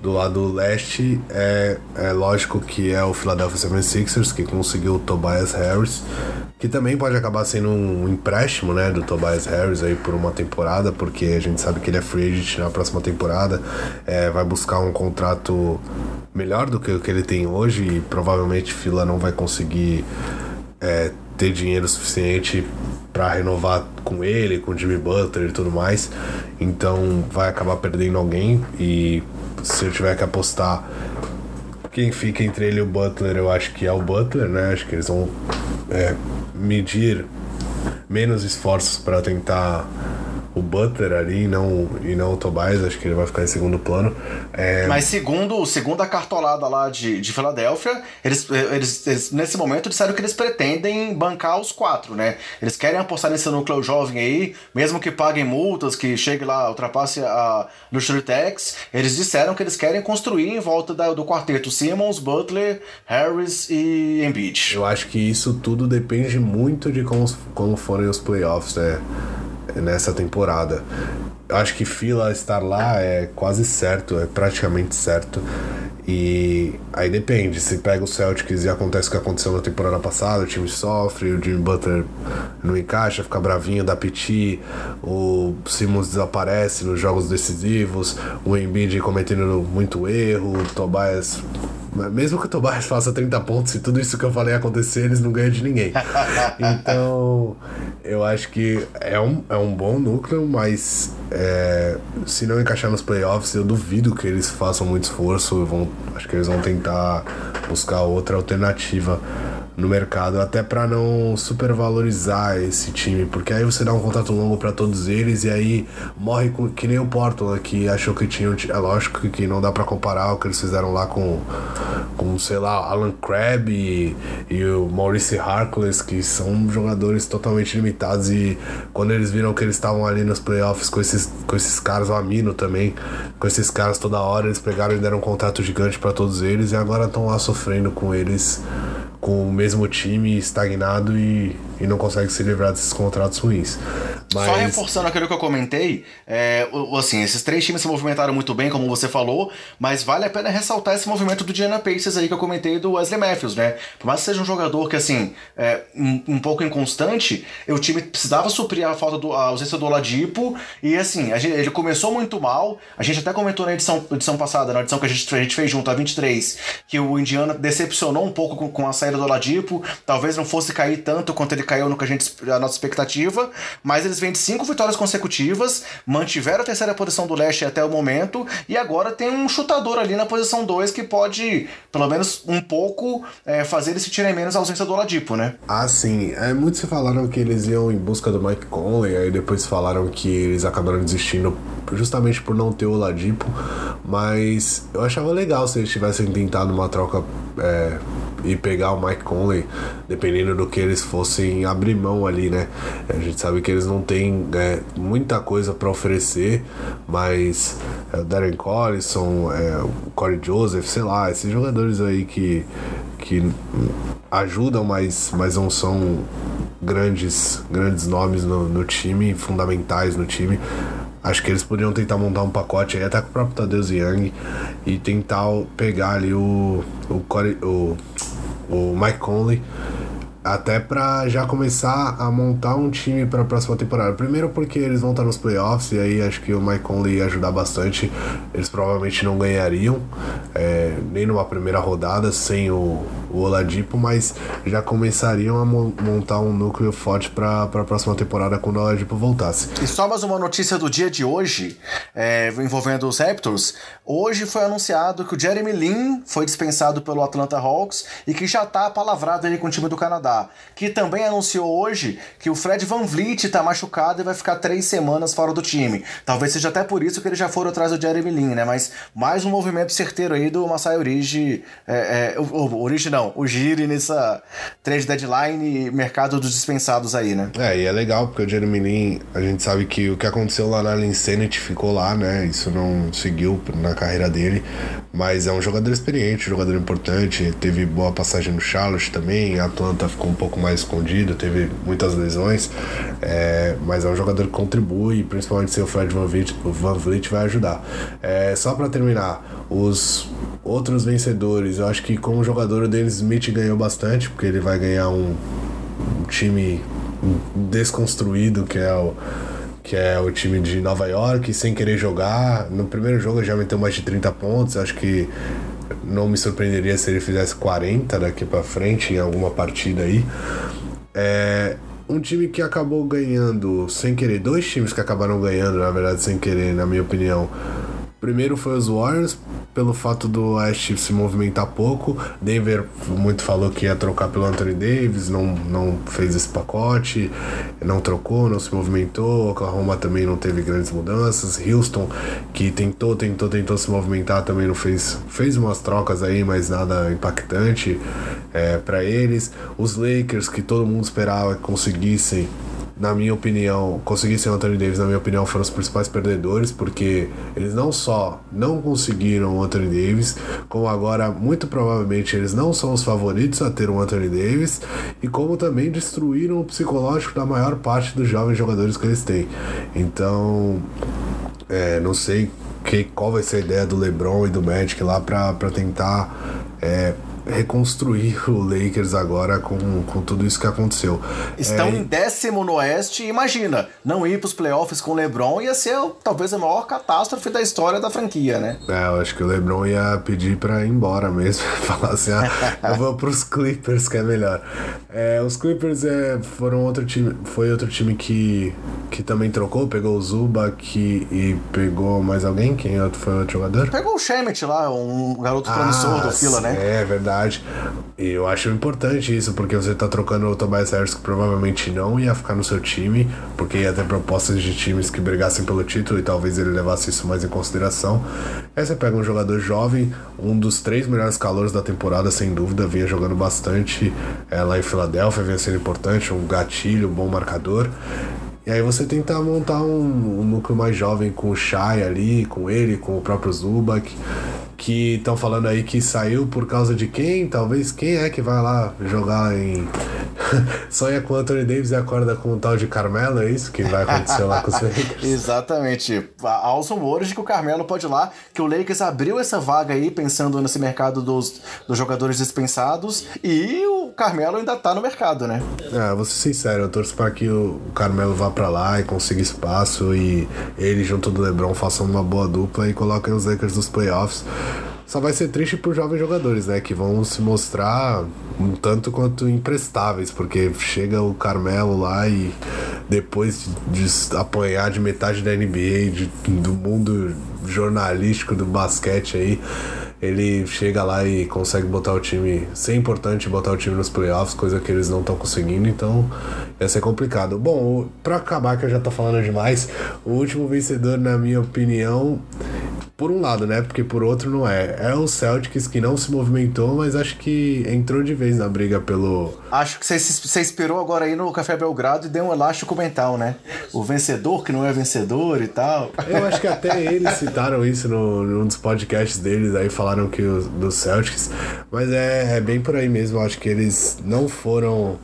do lado leste é, é lógico que é o Philadelphia 76ers, que conseguiu o Tobias Harris, que também pode acabar sendo um empréstimo né, do Tobias Harris aí por uma temporada, porque a gente sabe que ele é free agent na próxima temporada, é, vai buscar um contrato melhor do que o que ele tem hoje e provavelmente Fila não vai conseguir é, ter dinheiro suficiente para renovar com ele, com Jimmy Butler e tudo mais. Então vai acabar perdendo alguém e se eu tiver que apostar quem fica entre ele e o Butler, eu acho que é o Butler, né? Acho que eles vão é, medir menos esforços para tentar o Butler ali e não, e não o Tobias, acho que ele vai ficar em segundo plano. É... Mas segundo, segundo a cartolada lá de, de Filadélfia, eles, eles, eles, nesse momento disseram que eles pretendem bancar os quatro, né? Eles querem apostar nesse núcleo jovem aí, mesmo que paguem multas, que chegue lá, ultrapasse a Luxury Tax, eles disseram que eles querem construir em volta da, do quarteto Simmons, Butler, Harris e Embiid. Eu acho que isso tudo depende muito de como, como forem os playoffs, né? Nessa temporada. Eu acho que Fila estar lá é quase certo, é praticamente certo. E aí depende, se pega o Celtics e acontece o que aconteceu na temporada passada, o time sofre, o Jimmy Butler não encaixa, fica bravinho, dá piti, o Simmons desaparece nos jogos decisivos, o Embiid cometendo muito erro, o Tobias mesmo que o Tobias faça 30 pontos e tudo isso que eu falei acontecer, eles não ganham de ninguém. Então, eu acho que é um, é um bom núcleo, mas é, se não encaixar nos playoffs, eu duvido que eles façam muito esforço. Vão, acho que eles vão tentar buscar outra alternativa no mercado, até para não supervalorizar esse time, porque aí você dá um contrato longo para todos eles e aí morre com, que nem o Portland, que achou que tinha. É lógico que não dá para comparar o que eles fizeram lá com, com sei lá, Alan Crabb e, e o Maurice Harkless, que são jogadores totalmente limitados e quando eles viram que eles estavam ali nos playoffs com esses, com esses caras, o Amino também, com esses caras toda hora, eles pegaram e deram um contrato gigante para todos eles e agora estão lá sofrendo com eles com o mesmo time estagnado e, e não consegue se livrar desses contratos ruins. Mas... Só reforçando aquilo que eu comentei, é, assim, esses três times se movimentaram muito bem, como você falou, mas vale a pena ressaltar esse movimento do Diana Pacers aí que eu comentei do Wesley Matthews, né? Por mais que seja um jogador que, assim, é um, um pouco inconstante, o time precisava suprir a falta do, a ausência do Oladipo, e assim, gente, ele começou muito mal, a gente até comentou na edição, edição passada, na edição que a gente, a gente fez junto, a 23, que o Indiana decepcionou um pouco com, com a saída do Oladipo, talvez não fosse cair tanto quanto ele caiu no que a gente a nossa expectativa, mas eles vêm de cinco vitórias consecutivas, mantiveram a terceira posição do leste até o momento e agora tem um chutador ali na posição 2 que pode, pelo menos um pouco, é, fazer eles se tirem menos a ausência do Oladipo, né? Ah, sim. É, muitos falaram que eles iam em busca do Mike Conley, aí depois falaram que eles acabaram desistindo justamente por não ter o Oladipo, mas eu achava legal se eles tivessem tentado uma troca é, e pegar o Mike Conley, dependendo do que eles fossem abrir mão ali, né? A gente sabe que eles não têm é, muita coisa para oferecer, mas é, o Darren Collison, é, o Corey Joseph, sei lá, esses jogadores aí que, que ajudam, mas, mas não são grandes, grandes nomes no, no time, fundamentais no time. Acho que eles poderiam tentar montar um pacote aí, até com o próprio Tadeusz Young, e tentar pegar ali o, o, Corey, o o Mike Conley, até para já começar a montar um time para a próxima temporada. Primeiro porque eles vão estar nos playoffs e aí acho que o Mike Conley ia ajudar bastante. Eles provavelmente não ganhariam é, nem numa primeira rodada sem o, o Oladipo, mas já começariam a montar um núcleo forte para a próxima temporada quando o Oladipo voltasse. E só mais uma notícia do dia de hoje, é, envolvendo os Raptors. Hoje foi anunciado que o Jeremy Lin foi dispensado pelo Atlanta Hawks e que já está palavrado aí com o time do Canadá. Que também anunciou hoje que o Fred Van Vliet está machucado e vai ficar três semanas fora do time. Talvez seja até por isso que eles já foram atrás do Jeremy Lin, né? Mas mais um movimento certeiro aí do Masai Origi. É, é, o, Origi não, o Giri nessa trade deadline e mercado dos dispensados aí, né? É, e é legal porque o Jeremy Lin, a gente sabe que o que aconteceu lá na Insanity ficou lá, né? Isso não seguiu na carreira dele, mas é um jogador experiente, um jogador importante, teve boa passagem no Charlotte também, a Atlanta ficou um pouco mais escondido, teve muitas lesões, é, mas é um jogador que contribui, principalmente se o Fred Van Vliet, o Van Vliet vai ajudar. É, só para terminar, os outros vencedores, eu acho que como jogador o Dennis Smith ganhou bastante, porque ele vai ganhar um, um time desconstruído, que é o que é o time de Nova York, sem querer jogar. No primeiro jogo já meteu mais de 30 pontos, acho que não me surpreenderia se ele fizesse 40 daqui para frente em alguma partida aí. É um time que acabou ganhando sem querer, dois times que acabaram ganhando, na verdade, sem querer, na minha opinião. Primeiro foi os Warriors, pelo fato do West se movimentar pouco. Denver muito falou que ia trocar pelo Anthony Davis, não, não fez esse pacote, não trocou, não se movimentou. Oklahoma também não teve grandes mudanças. Houston, que tentou, tentou, tentou se movimentar, também não fez. Fez umas trocas aí, mas nada impactante é, para eles. Os Lakers, que todo mundo esperava que conseguissem na minha opinião, conseguissem o Anthony Davis, na minha opinião, foram os principais perdedores, porque eles não só não conseguiram o Anthony Davis, como agora, muito provavelmente, eles não são os favoritos a ter um Anthony Davis, e como também destruíram o psicológico da maior parte dos jovens jogadores que eles têm. Então, é, não sei que, qual vai ser a ideia do LeBron e do Magic lá para tentar. É, reconstruir o Lakers agora com, com tudo isso que aconteceu. Estão é... em décimo no Oeste, imagina, não ir para os playoffs com o LeBron ia ser talvez a maior catástrofe da história da franquia, né? É, eu acho que o LeBron ia pedir para ir embora mesmo, falar assim, ah, eu vou para os Clippers que é melhor. É, os Clippers é, foram outro time, foi outro time que, que também trocou, pegou o Zubac e pegou mais alguém, quem outro foi outro jogador? Pegou o Shemet lá, um garoto promissor ah, do Fila, né? É verdade. E eu acho importante isso, porque você tá trocando o Tobias Harris que provavelmente não ia ficar no seu time, porque ia ter propostas de times que brigassem pelo título e talvez ele levasse isso mais em consideração. Aí você pega um jogador jovem, um dos três melhores calores da temporada, sem dúvida, vinha jogando bastante é, lá em Filadélfia, vinha sendo importante, um gatilho, um bom marcador. E aí você tenta montar um, um núcleo mais jovem com o Shai ali, com ele, com o próprio Zubac que estão falando aí que saiu por causa de quem? Talvez quem é que vai lá jogar em. Sonha com o Anthony Davis e acorda com o tal de Carmelo, é isso que vai acontecer lá com os Lakers? Exatamente. Há os rumores de que o Carmelo pode ir lá, que o Lakers abriu essa vaga aí, pensando nesse mercado dos, dos jogadores dispensados, e Carmelo ainda tá no mercado, né? É, vou ser sincero, eu torço para que o Carmelo vá para lá e consiga espaço e ele junto do LeBron façam uma boa dupla e coloquem os Lakers nos playoffs. Só vai ser triste os jovens jogadores, né? Que vão se mostrar um tanto quanto imprestáveis, porque chega o Carmelo lá e depois de, de apanhar de metade da NBA, de, do mundo jornalístico do basquete aí, ele chega lá e consegue botar o time, ser importante botar o time nos playoffs, coisa que eles não estão conseguindo, então ia ser complicado. Bom, para acabar que eu já tô falando demais, o último vencedor, na minha opinião, por um lado, né? Porque por outro não é. É o Celtics que não se movimentou, mas acho que entrou de vez na briga pelo. Acho que você inspirou agora aí no Café Belgrado e deu um elástico mental, né? O vencedor que não é vencedor e tal. Eu acho que até eles citaram isso no, num dos podcasts deles, aí falaram que os do Celtics. Mas é, é bem por aí mesmo. Acho que eles não foram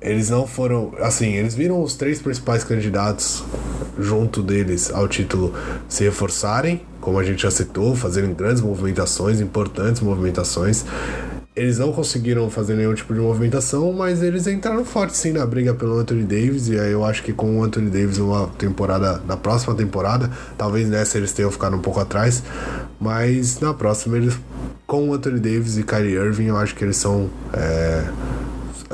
eles não foram. Assim, eles viram os três principais candidatos junto deles ao título se reforçarem, como a gente já citou, fazerem grandes movimentações, importantes movimentações. Eles não conseguiram fazer nenhum tipo de movimentação, mas eles entraram forte sim na briga pelo Anthony Davis. E aí eu acho que com o Anthony Davis numa temporada, na próxima temporada, talvez nessa eles tenham ficado um pouco atrás, mas na próxima eles, com o Anthony Davis e Kyrie Irving, eu acho que eles são. É,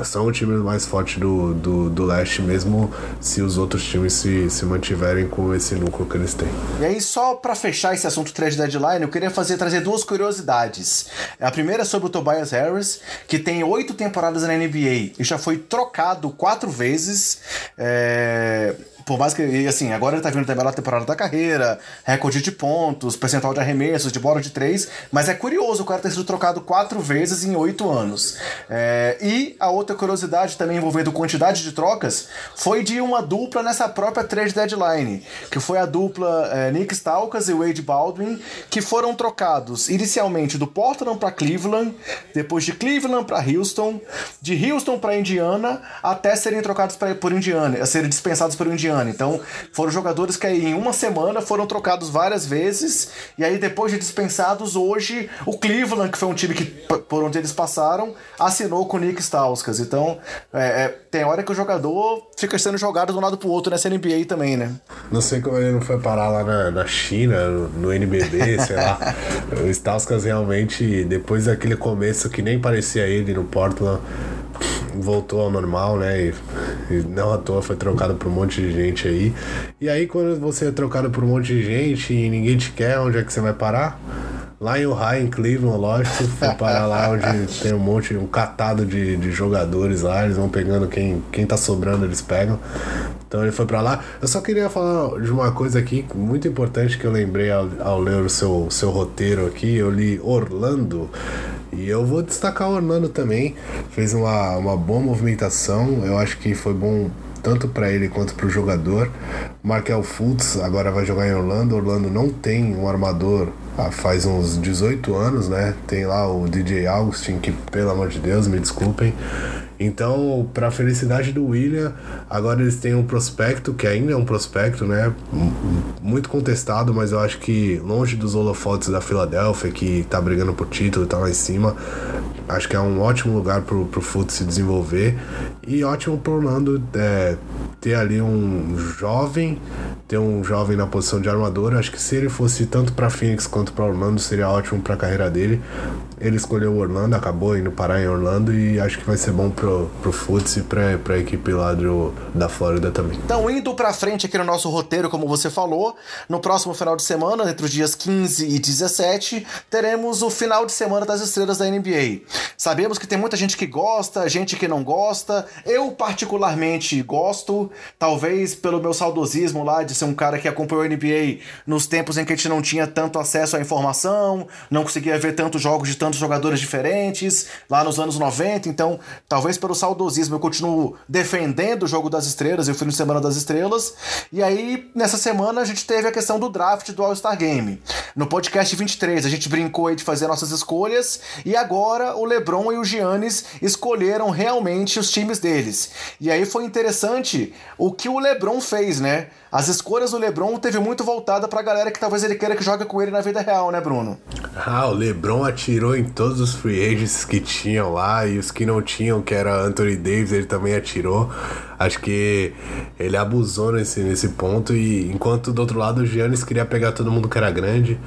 são o time mais forte do, do, do leste, mesmo se os outros times se, se mantiverem com esse núcleo que eles têm. E aí, só para fechar esse assunto trade deadline, eu queria fazer trazer duas curiosidades. A primeira é sobre o Tobias Harris, que tem oito temporadas na NBA e já foi trocado quatro vezes. É por mais que, e assim, agora ele tá vindo da melhor temporada da carreira, recorde de pontos, percentual de arremessos, de bola de três, mas é curioso o cara ter sido trocado quatro vezes em oito anos. É, e a outra curiosidade também envolvendo quantidade de trocas foi de uma dupla nessa própria trade deadline, que foi a dupla é, Nick Stalkas e Wade Baldwin, que foram trocados inicialmente do Portland para Cleveland, depois de Cleveland para Houston, de Houston para Indiana, até serem trocados pra, por Indiana, serem dispensados por Indiana. Então, foram jogadores que aí, em uma semana foram trocados várias vezes, e aí depois de dispensados, hoje o Cleveland, que foi um time que por onde eles passaram, assinou com o Nick Stauskas. Então, é, é, tem hora que o jogador fica sendo jogado de um lado pro outro nessa NBA também, né? Não sei como ele não foi parar lá na, na China, no, no NBB, sei lá. o Stauskas realmente, depois daquele começo que nem parecia ele no Portland, voltou ao normal, né? E, e, não à toa foi trocado por um monte de gente aí. E aí, quando você é trocado por um monte de gente e ninguém te quer, onde é que você vai parar? Lá em Ohio, em Cleveland, lógico, foi parar lá onde tem um monte, um catado de, de jogadores lá, eles vão pegando quem, quem tá sobrando, eles pegam. Então ele foi para lá. Eu só queria falar de uma coisa aqui muito importante que eu lembrei ao, ao ler o seu, seu roteiro aqui. Eu li Orlando. E eu vou destacar o Orlando também. Fez uma, uma boa movimentação. Eu acho que foi bom tanto para ele quanto para o jogador. Markel Fultz agora vai jogar em Orlando. Orlando não tem um armador há faz uns 18 anos, né? Tem lá o DJ Augustin, que pelo amor de Deus, me desculpem. Então, para a felicidade do William, agora eles têm um prospecto, que ainda é um prospecto, né? Muito contestado, mas eu acho que longe dos holofotes da Filadélfia, que tá brigando por título, tá lá em cima. Acho que é um ótimo lugar pro, pro Foot se desenvolver e ótimo pro Orlando é, ter ali um jovem, ter um jovem na posição de armador. Acho que se ele fosse tanto para Phoenix quanto para Orlando seria ótimo para a carreira dele. Ele escolheu Orlando, acabou indo parar em Orlando e acho que vai ser bom pro, pro Futs e pra, pra equipe lá do, da Flórida também. Então, indo pra frente aqui no nosso roteiro, como você falou, no próximo final de semana, entre os dias 15 e 17, teremos o final de semana das estrelas da NBA. Sabemos que tem muita gente que gosta, gente que não gosta. Eu, particularmente, gosto, talvez pelo meu saudosismo lá de ser um cara que acompanhou a NBA nos tempos em que a gente não tinha tanto acesso à informação, não conseguia ver tantos jogos de tantos jogadores diferentes, lá nos anos 90, então talvez pelo saudosismo eu continuo defendendo o jogo das estrelas e o fim de semana das estrelas. E aí, nessa semana, a gente teve a questão do draft do All-Star Game. No podcast 23, a gente brincou aí de fazer nossas escolhas, e agora o LeBron e o Giannis escolheram realmente os times deles. E aí foi interessante o que o LeBron fez, né? As escolhas do LeBron teve muito voltada pra galera que talvez ele queira que jogue com ele na vida real, né, Bruno? Ah, o LeBron atirou em todos os free agents que tinham lá e os que não tinham, que era Anthony Davis, ele também atirou. Acho que ele abusou nesse, nesse ponto e enquanto do outro lado o Giannis queria pegar todo mundo que era grande.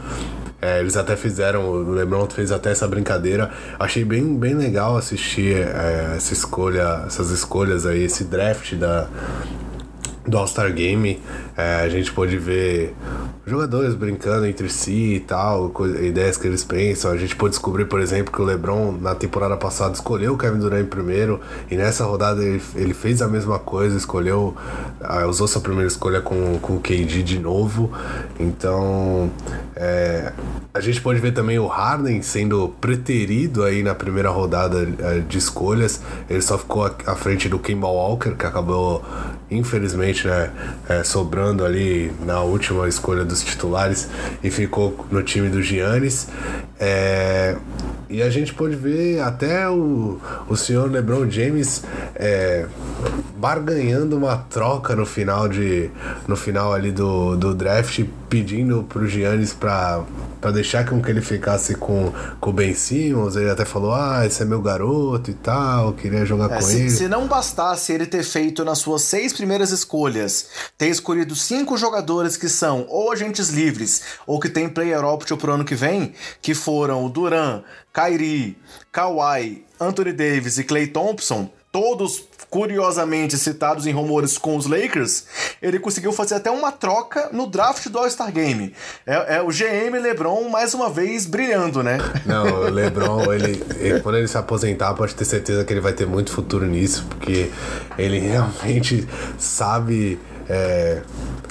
É, eles até fizeram, o LeBron fez até essa brincadeira. Achei bem, bem legal assistir é, essa escolha, essas escolhas aí, esse draft da, do All-Star Game, é, a gente pôde ver jogadores brincando entre si e tal, ideias que eles pensam. A gente pôde descobrir, por exemplo, que o LeBron na temporada passada escolheu o Kevin Durant primeiro e nessa rodada ele, ele fez a mesma coisa, escolheu, usou sua primeira escolha com, com o KD de novo. Então, é, a gente pode ver também o Harden sendo preterido aí na primeira rodada uh, de escolhas. Ele só ficou à frente do Kemba Walker, que acabou, infelizmente, né, é, sobrando ali na última escolha dos titulares e ficou no time do Giannis. É, e a gente pode ver até o, o senhor LeBron James é, barganhando uma troca no final de no final ali do, do draft pedindo pro Giannis para para deixar com que ele ficasse com, com o Ben Simmons, ele até falou: "Ah, esse é meu garoto e tal, queria jogar é, com se, ele". Se não bastasse ele ter feito nas suas seis primeiras escolhas, ter escolhido cinco jogadores que são ou agentes livres ou que tem player option pro ano que vem, que foram Duran, Kyrie, Kawhi, Anthony Davis e Clay Thompson, todos curiosamente citados em rumores com os Lakers, ele conseguiu fazer até uma troca no draft do All-Star Game. É, é, o GM LeBron mais uma vez brilhando, né? Não, o LeBron, ele, ele, quando ele se aposentar, pode ter certeza que ele vai ter muito futuro nisso, porque ele realmente sabe. É,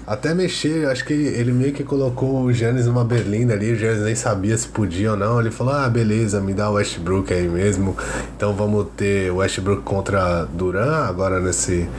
até mexer, acho que ele meio que colocou o Giannis numa berlinda ali, o Giannis nem sabia se podia ou não. Ele falou: ah, beleza, me dá o Westbrook aí mesmo. Então vamos ter o Westbrook contra Duran agora nesse,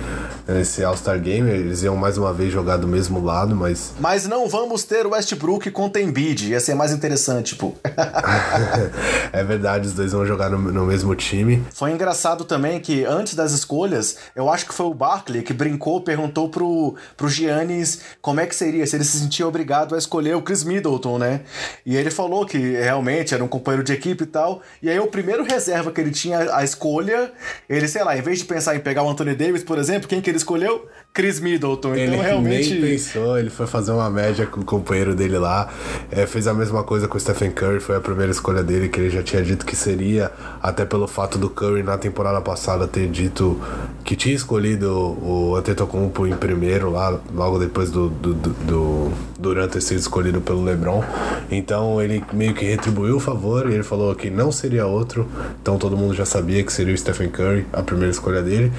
nesse All-Star Game. Eles iam mais uma vez jogar do mesmo lado, mas. Mas não vamos ter o Westbrook contra Embiid, ia ser mais interessante, pô. é verdade, os dois vão jogar no, no mesmo time. Foi engraçado também que antes das escolhas, eu acho que foi o Barkley que brincou, perguntou pro, pro Giannis como é que seria se ele se sentia obrigado a escolher o Chris Middleton, né? E ele falou que realmente era um companheiro de equipe e tal. E aí o primeiro reserva que ele tinha a escolha, ele, sei lá, em vez de pensar em pegar o Anthony Davis, por exemplo, quem que ele escolheu? Chris Middleton. Então, ele realmente. nem pensou, ele foi fazer uma média com o companheiro dele lá. É, fez a mesma coisa com o Stephen Curry, foi a primeira escolha dele, que ele já tinha dito que seria, até pelo fato do Curry na temporada passada ter dito que tinha escolhido o Antetokounmpo em primeiro lá, logo depois do, do, do, do Durant ter sido escolhido pelo LeBron. Então ele meio que retribuiu o favor e ele falou que não seria outro. Então todo mundo já sabia que seria o Stephen Curry, a primeira escolha dele.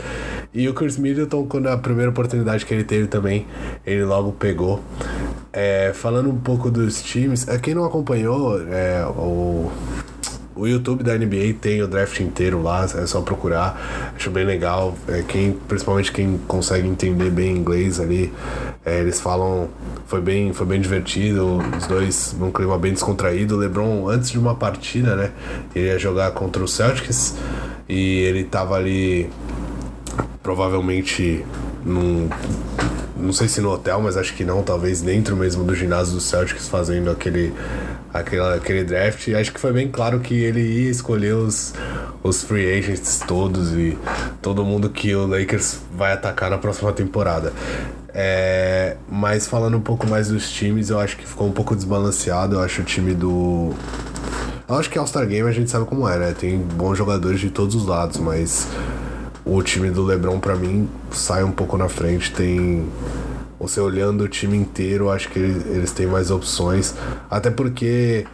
E o Chris Middleton, quando a primeira oportunidade que ele teve também, ele logo pegou. É, falando um pouco dos times, é, quem não acompanhou é, o, o YouTube da NBA tem o draft inteiro lá, é só procurar. Acho bem legal. É, quem, principalmente quem consegue entender bem inglês ali, é, eles falam. Foi bem, foi bem divertido, os dois num clima bem descontraído. O LeBron, antes de uma partida, né? Ele ia jogar contra o Celtics e ele tava ali provavelmente num. Não sei se no hotel, mas acho que não, talvez dentro mesmo do ginásio do Celtics fazendo aquele aquela, aquele draft. E acho que foi bem claro que ele ia escolher os, os free agents todos e todo mundo que o Lakers vai atacar na próxima temporada. É, mas falando um pouco mais dos times, eu acho que ficou um pouco desbalanceado. Eu acho o time do. Eu acho que All-Star Game a gente sabe como é, né? Tem bons jogadores de todos os lados, mas o time do LeBron, para mim, sai um pouco na frente. Tem. Você olhando o time inteiro, acho que eles têm mais opções. Até porque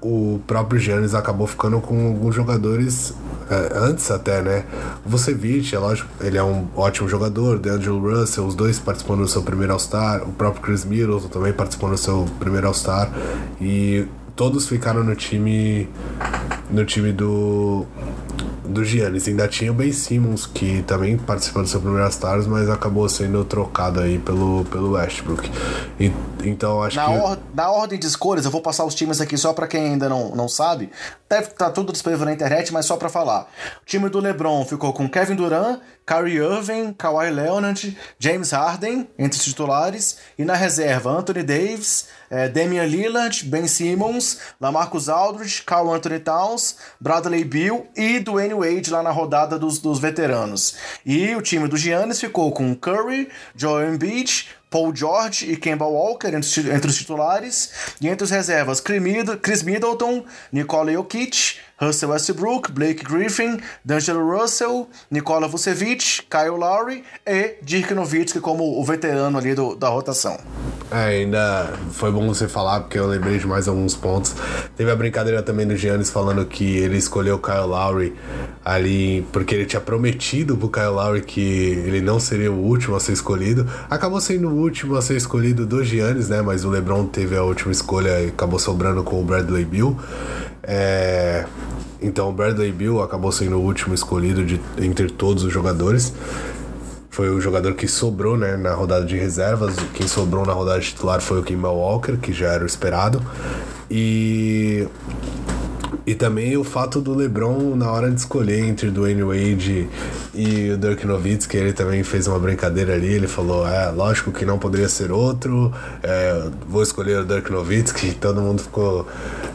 o próprio Giannis acabou ficando com alguns jogadores é, antes até, né? O Vucevic, é lógico, ele é um ótimo jogador, DeAngelo Russell, os dois participando do seu primeiro All-Star, o próprio Chris Middleton também participando do seu primeiro All-Star e todos ficaram no time no time do do Giannis. Ainda tinha o Ben Simmons, que também participou do seu primeiro Stars, mas acabou sendo trocado aí pelo, pelo Westbrook. E, então acho na que. Or, na ordem de escolhas, eu vou passar os times aqui só para quem ainda não, não sabe. Deve estar tá tudo disponível na internet, mas só para falar. O time do LeBron ficou com Kevin Durant, Kyrie Irving, Kawhi Leonard, James Harden entre os titulares e na reserva Anthony Davis, eh, Damian Lillard, Ben Simmons, Lamarcus Aldridge, Carl Anthony Towns, Bradley Beal e Dwayne Wade lá na rodada dos, dos veteranos. E o time do Giannis ficou com Curry, Joel Embiid, Paul George e Kemba Walker entre, entre os titulares, e entre os reservas Chris Middleton, Nikola Jokic, Russell Westbrook, Blake Griffin, D'Angelo Russell, Nikola Vucevic, Kyle Lowry e Dirk Nowitzki como o veterano ali do, da rotação. É, ainda foi bom você falar, porque eu lembrei de mais alguns pontos. Teve a brincadeira também do Giannis falando que ele escolheu o Kyle Lowry ali porque ele tinha prometido pro Kyle Lowry que ele não seria o último a ser escolhido. Acabou sendo o último a ser escolhido do Giannis, né? Mas o LeBron teve a última escolha e acabou sobrando com o Bradley Bill. É, então, Bradley Bill acabou sendo o último escolhido de, entre todos os jogadores. Foi o jogador que sobrou né, na rodada de reservas. Quem sobrou na rodada titular foi o Kimball Walker, que já era o esperado. E e também o fato do LeBron, na hora de escolher entre Dwayne Wade e o Dirk Nowitzki, ele também fez uma brincadeira ali. Ele falou: É, lógico que não poderia ser outro, é, vou escolher o Dirk Nowitzki. Todo mundo ficou.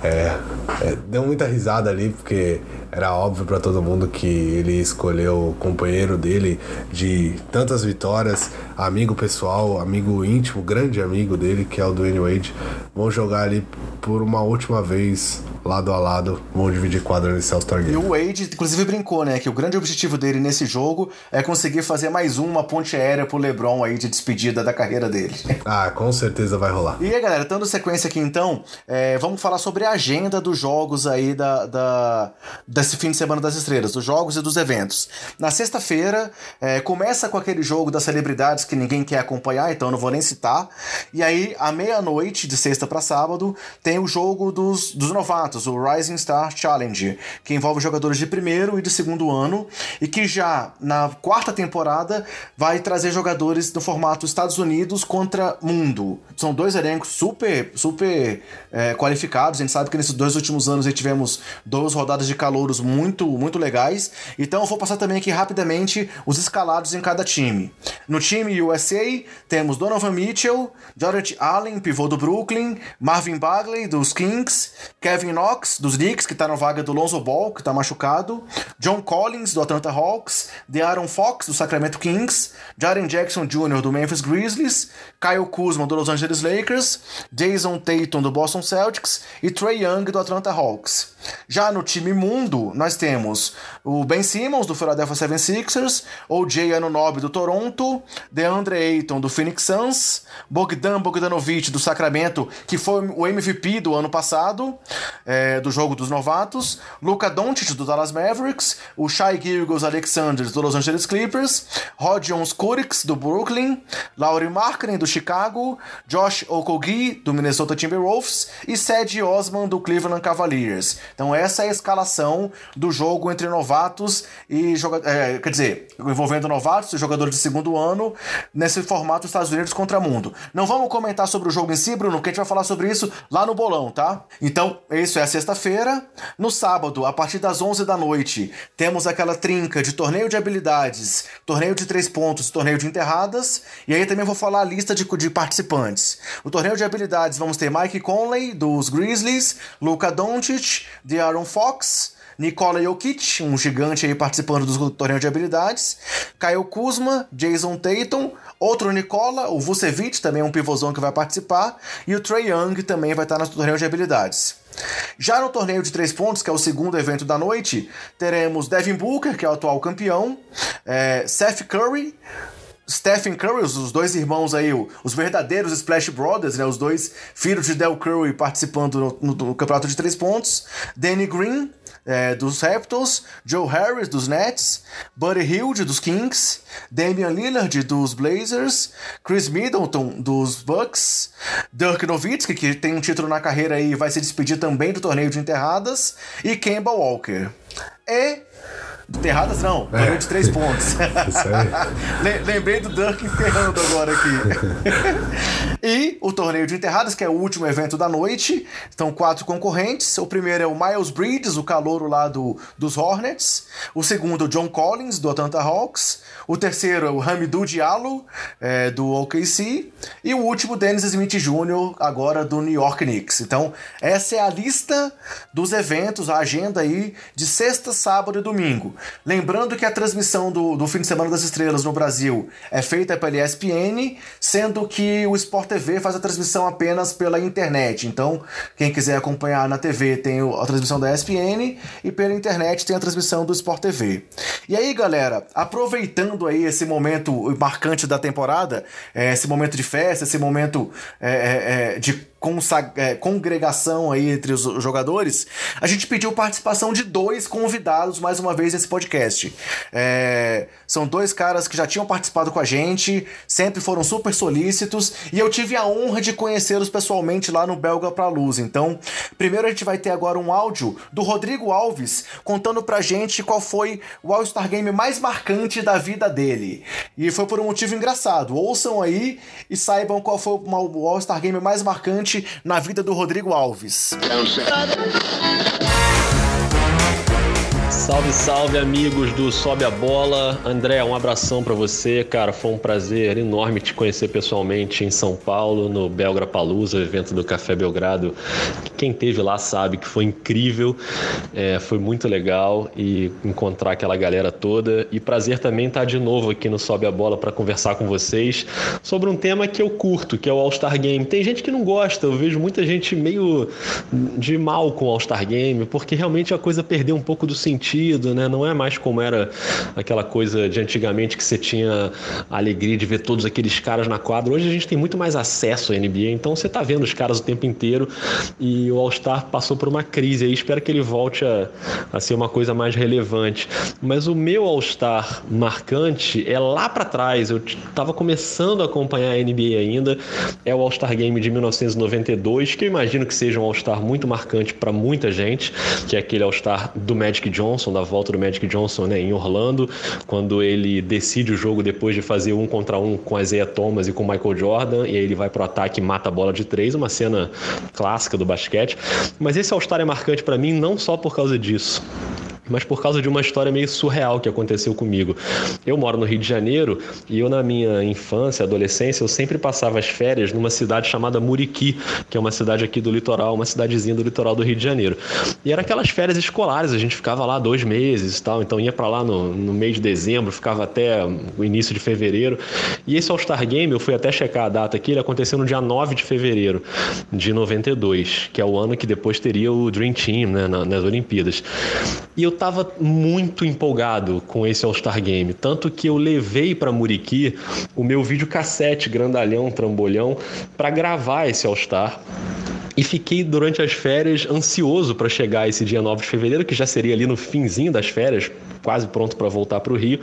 É, é, deu muita risada ali, porque era óbvio para todo mundo que ele escolheu o companheiro dele de tantas vitórias, amigo pessoal, amigo íntimo, grande amigo dele, que é o Dwayne Wade. Vão jogar ali por uma última vez lado a lado, vão dividir quadra nesse All-Star Game. E o Wade, inclusive, brincou, né? Que o grande objetivo dele nesse jogo é conseguir fazer mais uma ponte aérea pro LeBron aí de despedida da carreira dele. Ah, com certeza vai rolar. E aí, galera, dando sequência aqui então, é, vamos falar sobre a agenda dos jogos aí da, da, desse fim de semana das estrelas, dos jogos e dos eventos. Na sexta-feira, é, começa com aquele jogo das celebridades que ninguém quer acompanhar, então eu não vou nem citar. E aí, à meia-noite, de sexta para sábado, tem o jogo dos, dos novatos o Rising Star Challenge, que envolve jogadores de primeiro e de segundo ano, e que já na quarta temporada vai trazer jogadores no formato Estados Unidos contra mundo. São dois elencos super, super é, qualificados. A gente sabe que nesses dois últimos anos tivemos duas rodadas de muito, muito legais. Então eu vou passar também aqui rapidamente os escalados em cada time. No time USA temos Donovan Mitchell, Jordan Allen, pivô do Brooklyn, Marvin Bagley dos Kings, Kevin Knox, dos Knicks, que tá na vaga do Lonzo Ball, que tá machucado. John Collins, do Atlanta Hawks. De'Aaron Fox, do Sacramento Kings. Jaren Jackson Jr., do Memphis Grizzlies. Kyle Kuzma, do Los Angeles Lakers. Jason Tatum, do Boston Celtics. E Trey Young, do Atlanta Hawks. Já no time mundo, nós temos o Ben Simmons, do Philadelphia 76ers. O Jay Anunoby, do Toronto. DeAndre Ayton, do Phoenix Suns. Bogdan Bogdanovic, do Sacramento, que foi o MVP do ano passado é, do jogo dos novatos, Luca Doncic do Dallas Mavericks, o Shai Gilgeous Alexander do Los Angeles Clippers, Rodion Skurix do Brooklyn, Laurie Markkinen do Chicago, Josh Okogie do Minnesota Timberwolves e Cedi Osman do Cleveland Cavaliers. Então essa é a escalação do jogo entre novatos e jogadores. É, quer dizer, envolvendo novatos e jogadores de segundo ano nesse formato Estados Unidos contra mundo. Não vamos comentar sobre o jogo em si, Bruno, que a gente vai falar sobre isso lá no bolão, tá? Então, isso é sexta-feira. No sábado, a partir das 11 da noite, temos aquela trinca de torneio de habilidades, torneio de três pontos, torneio de enterradas. E aí também vou falar a lista de, de participantes. O torneio de habilidades vamos ter Mike Conley, dos Grizzlies, Luka Doncic, Aaron Fox, Nikola Jokic, um gigante aí participando do torneio de habilidades, Kyle Kuzma, Jason Tatum, outro Nikola, o Vucevic, também um pivôzão que vai participar, e o Trey Young também vai estar no torneio de habilidades. Já no torneio de três pontos, que é o segundo evento da noite, teremos Devin Booker, que é o atual campeão, é, Seth Curry, Stephen Curry, os dois irmãos aí, os verdadeiros Splash Brothers, né, os dois filhos de Del Curry participando no, no, no campeonato de três pontos, Danny Green, é, dos Raptors, Joe Harris dos Nets, Buddy Hield dos Kings, Damian Lillard dos Blazers, Chris Middleton dos Bucks, Dirk Nowitzki, que tem um título na carreira e vai se despedir também do torneio de enterradas, e Kemba Walker. E Enterradas não, torneio é. de três pontos. Lembrei do Dirk enterrando agora aqui. e o torneio de enterradas, que é o último evento da noite. Estão quatro concorrentes. O primeiro é o Miles Bridges, o calouro lá do, dos Hornets. O segundo, o John Collins, do Atlanta Hawks. O terceiro é o Hamidou Diallo, é, do OKC. E o último, Dennis Smith Jr., agora do New York Knicks. Então, essa é a lista dos eventos, a agenda aí de sexta, sábado e domingo. Lembrando que a transmissão do, do fim de semana das estrelas no Brasil é feita pela ESPN, sendo que o Sport TV faz a transmissão apenas pela internet. Então, quem quiser acompanhar na TV tem a transmissão da ESPN e pela internet tem a transmissão do Sport TV. E aí, galera, aproveitando aí esse momento marcante da temporada, é, esse momento de festa, esse momento é, é, de é, congregação aí entre os jogadores, a gente pediu participação de dois convidados mais uma vez nesse podcast. É, são dois caras que já tinham participado com a gente, sempre foram super solícitos e eu tive a honra de conhecê-los pessoalmente lá no Belga Pra Luz. Então, primeiro a gente vai ter agora um áudio do Rodrigo Alves contando pra gente qual foi o All-Star Game mais marcante da vida dele. E foi por um motivo engraçado. Ouçam aí e saibam qual foi o All-Star Game mais marcante na vida do Rodrigo Alves. Salve, salve amigos do Sobe a Bola. André, um abração para você, cara. Foi um prazer enorme te conhecer pessoalmente em São Paulo, no Belgra Palusa, evento do Café Belgrado. Quem teve lá sabe que foi incrível, é, foi muito legal e encontrar aquela galera toda. E prazer também estar de novo aqui no Sobe a Bola para conversar com vocês sobre um tema que eu curto, que é o All-Star Game. Tem gente que não gosta, eu vejo muita gente meio de mal com o All-Star Game, porque realmente a coisa perdeu um pouco do sentido sentido, né? Não é mais como era aquela coisa de antigamente que você tinha a alegria de ver todos aqueles caras na quadra. Hoje a gente tem muito mais acesso à NBA, então você tá vendo os caras o tempo inteiro e o All-Star passou por uma crise aí. Espero que ele volte a, a ser uma coisa mais relevante. Mas o meu All-Star marcante é lá para trás. Eu tava começando a acompanhar a NBA ainda. É o All-Star Game de 1992, que eu imagino que seja um All-Star muito marcante para muita gente, que é aquele All-Star do Magic Johnson Johnson, da volta do Magic Johnson né, em Orlando, quando ele decide o jogo depois de fazer um contra um com Isaiah Thomas e com Michael Jordan, e aí ele vai pro ataque e mata a bola de três, uma cena clássica do basquete. Mas esse All-Star é marcante para mim não só por causa disso mas por causa de uma história meio surreal que aconteceu comigo. Eu moro no Rio de Janeiro e eu, na minha infância, adolescência, eu sempre passava as férias numa cidade chamada Muriqui, que é uma cidade aqui do litoral, uma cidadezinha do litoral do Rio de Janeiro. E era aquelas férias escolares, a gente ficava lá dois meses e tal, então ia para lá no, no mês de dezembro, ficava até o início de fevereiro. E esse All-Star Game, eu fui até checar a data aqui, ele aconteceu no dia 9 de fevereiro de 92, que é o ano que depois teria o Dream Team né, nas Olimpíadas. E eu estava muito empolgado com esse All-Star Game, tanto que eu levei para Muriqui o meu videocassete grandalhão, trambolhão, para gravar esse All-Star. E fiquei durante as férias ansioso para chegar esse dia 9 de fevereiro, que já seria ali no finzinho das férias, quase pronto para voltar para o Rio.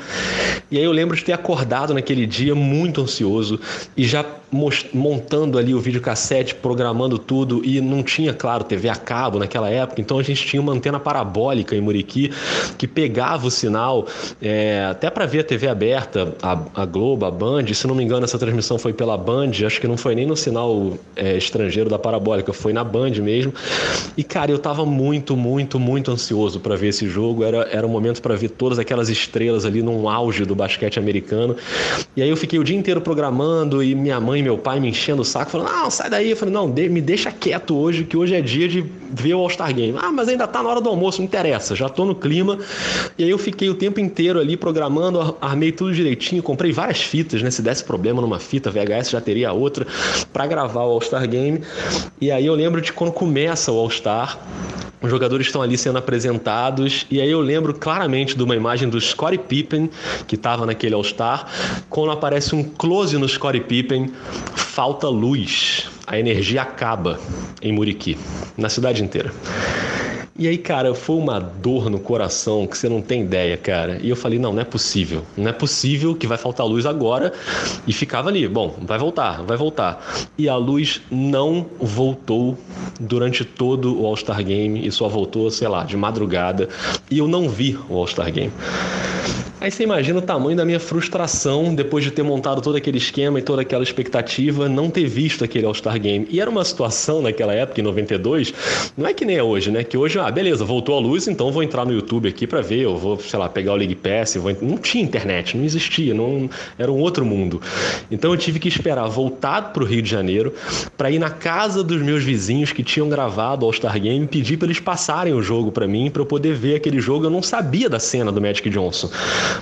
E aí eu lembro de ter acordado naquele dia muito ansioso e já montando ali o videocassete, programando tudo e não tinha, claro, TV a cabo naquela época, então a gente tinha uma antena parabólica em Muriqui que pegava o sinal é, até para ver a TV aberta, a, a, Globo, a Band, se não me engano essa transmissão foi pela Band, acho que não foi nem no sinal é, estrangeiro da parabólica, foi na Band mesmo. E cara, eu tava muito, muito, muito ansioso para ver esse jogo, era, era um momento para ver todas aquelas estrelas ali num auge do basquete americano. E aí eu fiquei o dia inteiro programando e minha mãe e meu pai me enchendo o saco, falando: Não, sai daí. Eu falei: Não, me deixa quieto hoje, que hoje é dia de ver o All-Star Game. Ah, mas ainda tá na hora do almoço, não interessa, já tô no clima. E aí eu fiquei o tempo inteiro ali programando, armei tudo direitinho, comprei várias fitas, né? Se desse problema numa fita VHS, já teria outra para gravar o All-Star Game. E aí eu lembro de quando começa o All-Star. Os jogadores estão ali sendo apresentados, e aí eu lembro claramente de uma imagem do Scottie Pippen, que estava naquele All-Star, quando aparece um close no Scottie Pippen, falta luz, a energia acaba em Muriqui, na cidade inteira. E aí, cara, foi uma dor no coração que você não tem ideia, cara. E eu falei: não, não é possível. Não é possível que vai faltar luz agora. E ficava ali: bom, vai voltar, vai voltar. E a luz não voltou durante todo o All-Star Game e só voltou, sei lá, de madrugada. E eu não vi o All-Star Game. Aí você imagina o tamanho da minha frustração depois de ter montado todo aquele esquema e toda aquela expectativa, não ter visto aquele All-Star Game. E era uma situação naquela época, em 92, não é que nem é hoje, né? Que hoje, ah, beleza, voltou a luz, então vou entrar no YouTube aqui para ver, eu vou, sei lá, pegar o League Pass, vou... não tinha internet, não existia, não era um outro mundo. Então eu tive que esperar voltar pro Rio de Janeiro para ir na casa dos meus vizinhos que tinham gravado o All-Star Game e pedir para eles passarem o jogo para mim, para eu poder ver aquele jogo. Eu não sabia da cena do Magic Johnson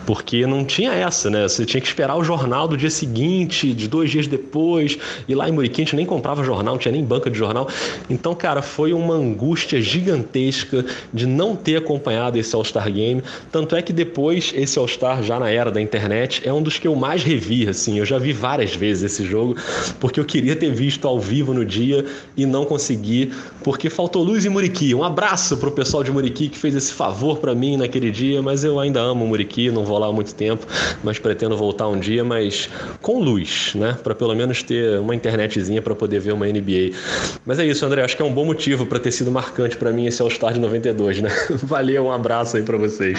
porque não tinha essa, né? Você tinha que esperar o jornal do dia seguinte, de dois dias depois, e lá em Muriqui a gente nem comprava jornal, não tinha nem banca de jornal. Então, cara, foi uma angústia gigantesca de não ter acompanhado esse All-Star Game. Tanto é que depois, esse All-Star, já na era da internet, é um dos que eu mais revi, assim. Eu já vi várias vezes esse jogo, porque eu queria ter visto ao vivo no dia e não consegui, porque faltou luz em Muriqui. Um abraço pro pessoal de Muriqui que fez esse favor para mim naquele dia, mas eu ainda amo Muriqui, não vou lá há muito tempo, mas pretendo voltar um dia, mas com luz, né? Para pelo menos ter uma internetzinha para poder ver uma NBA. Mas é isso, André, acho que é um bom motivo para ter sido marcante para mim esse All-Star de 92, né? Valeu, um abraço aí para vocês.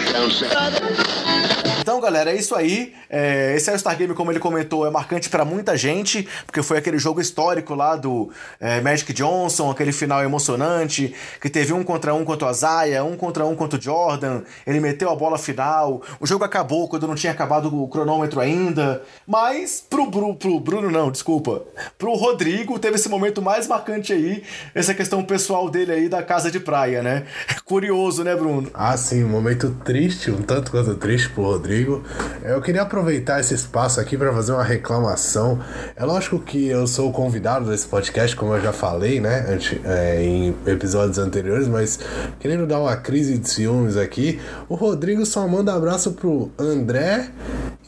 Então, galera, é isso aí. É, esse All-Star Game, como ele comentou, é marcante para muita gente, porque foi aquele jogo histórico lá do é, Magic Johnson, aquele final emocionante, que teve um contra um contra o Azaia, um contra um contra o Jordan, ele meteu a bola final, o jogo acabou quando não tinha acabado o cronômetro ainda, mas pro, pro, pro Bruno, não, desculpa, pro Rodrigo teve esse momento mais marcante aí, essa questão pessoal dele aí da casa de praia, né? Curioso, né, Bruno? Ah, sim, um momento triste, um tanto quanto triste pro Rodrigo Rodrigo. Eu queria aproveitar esse espaço aqui para fazer uma reclamação. É lógico que eu sou convidado desse podcast, como eu já falei, né, é, em episódios anteriores, mas querendo dar uma crise de ciúmes aqui, o Rodrigo só manda abraço pro André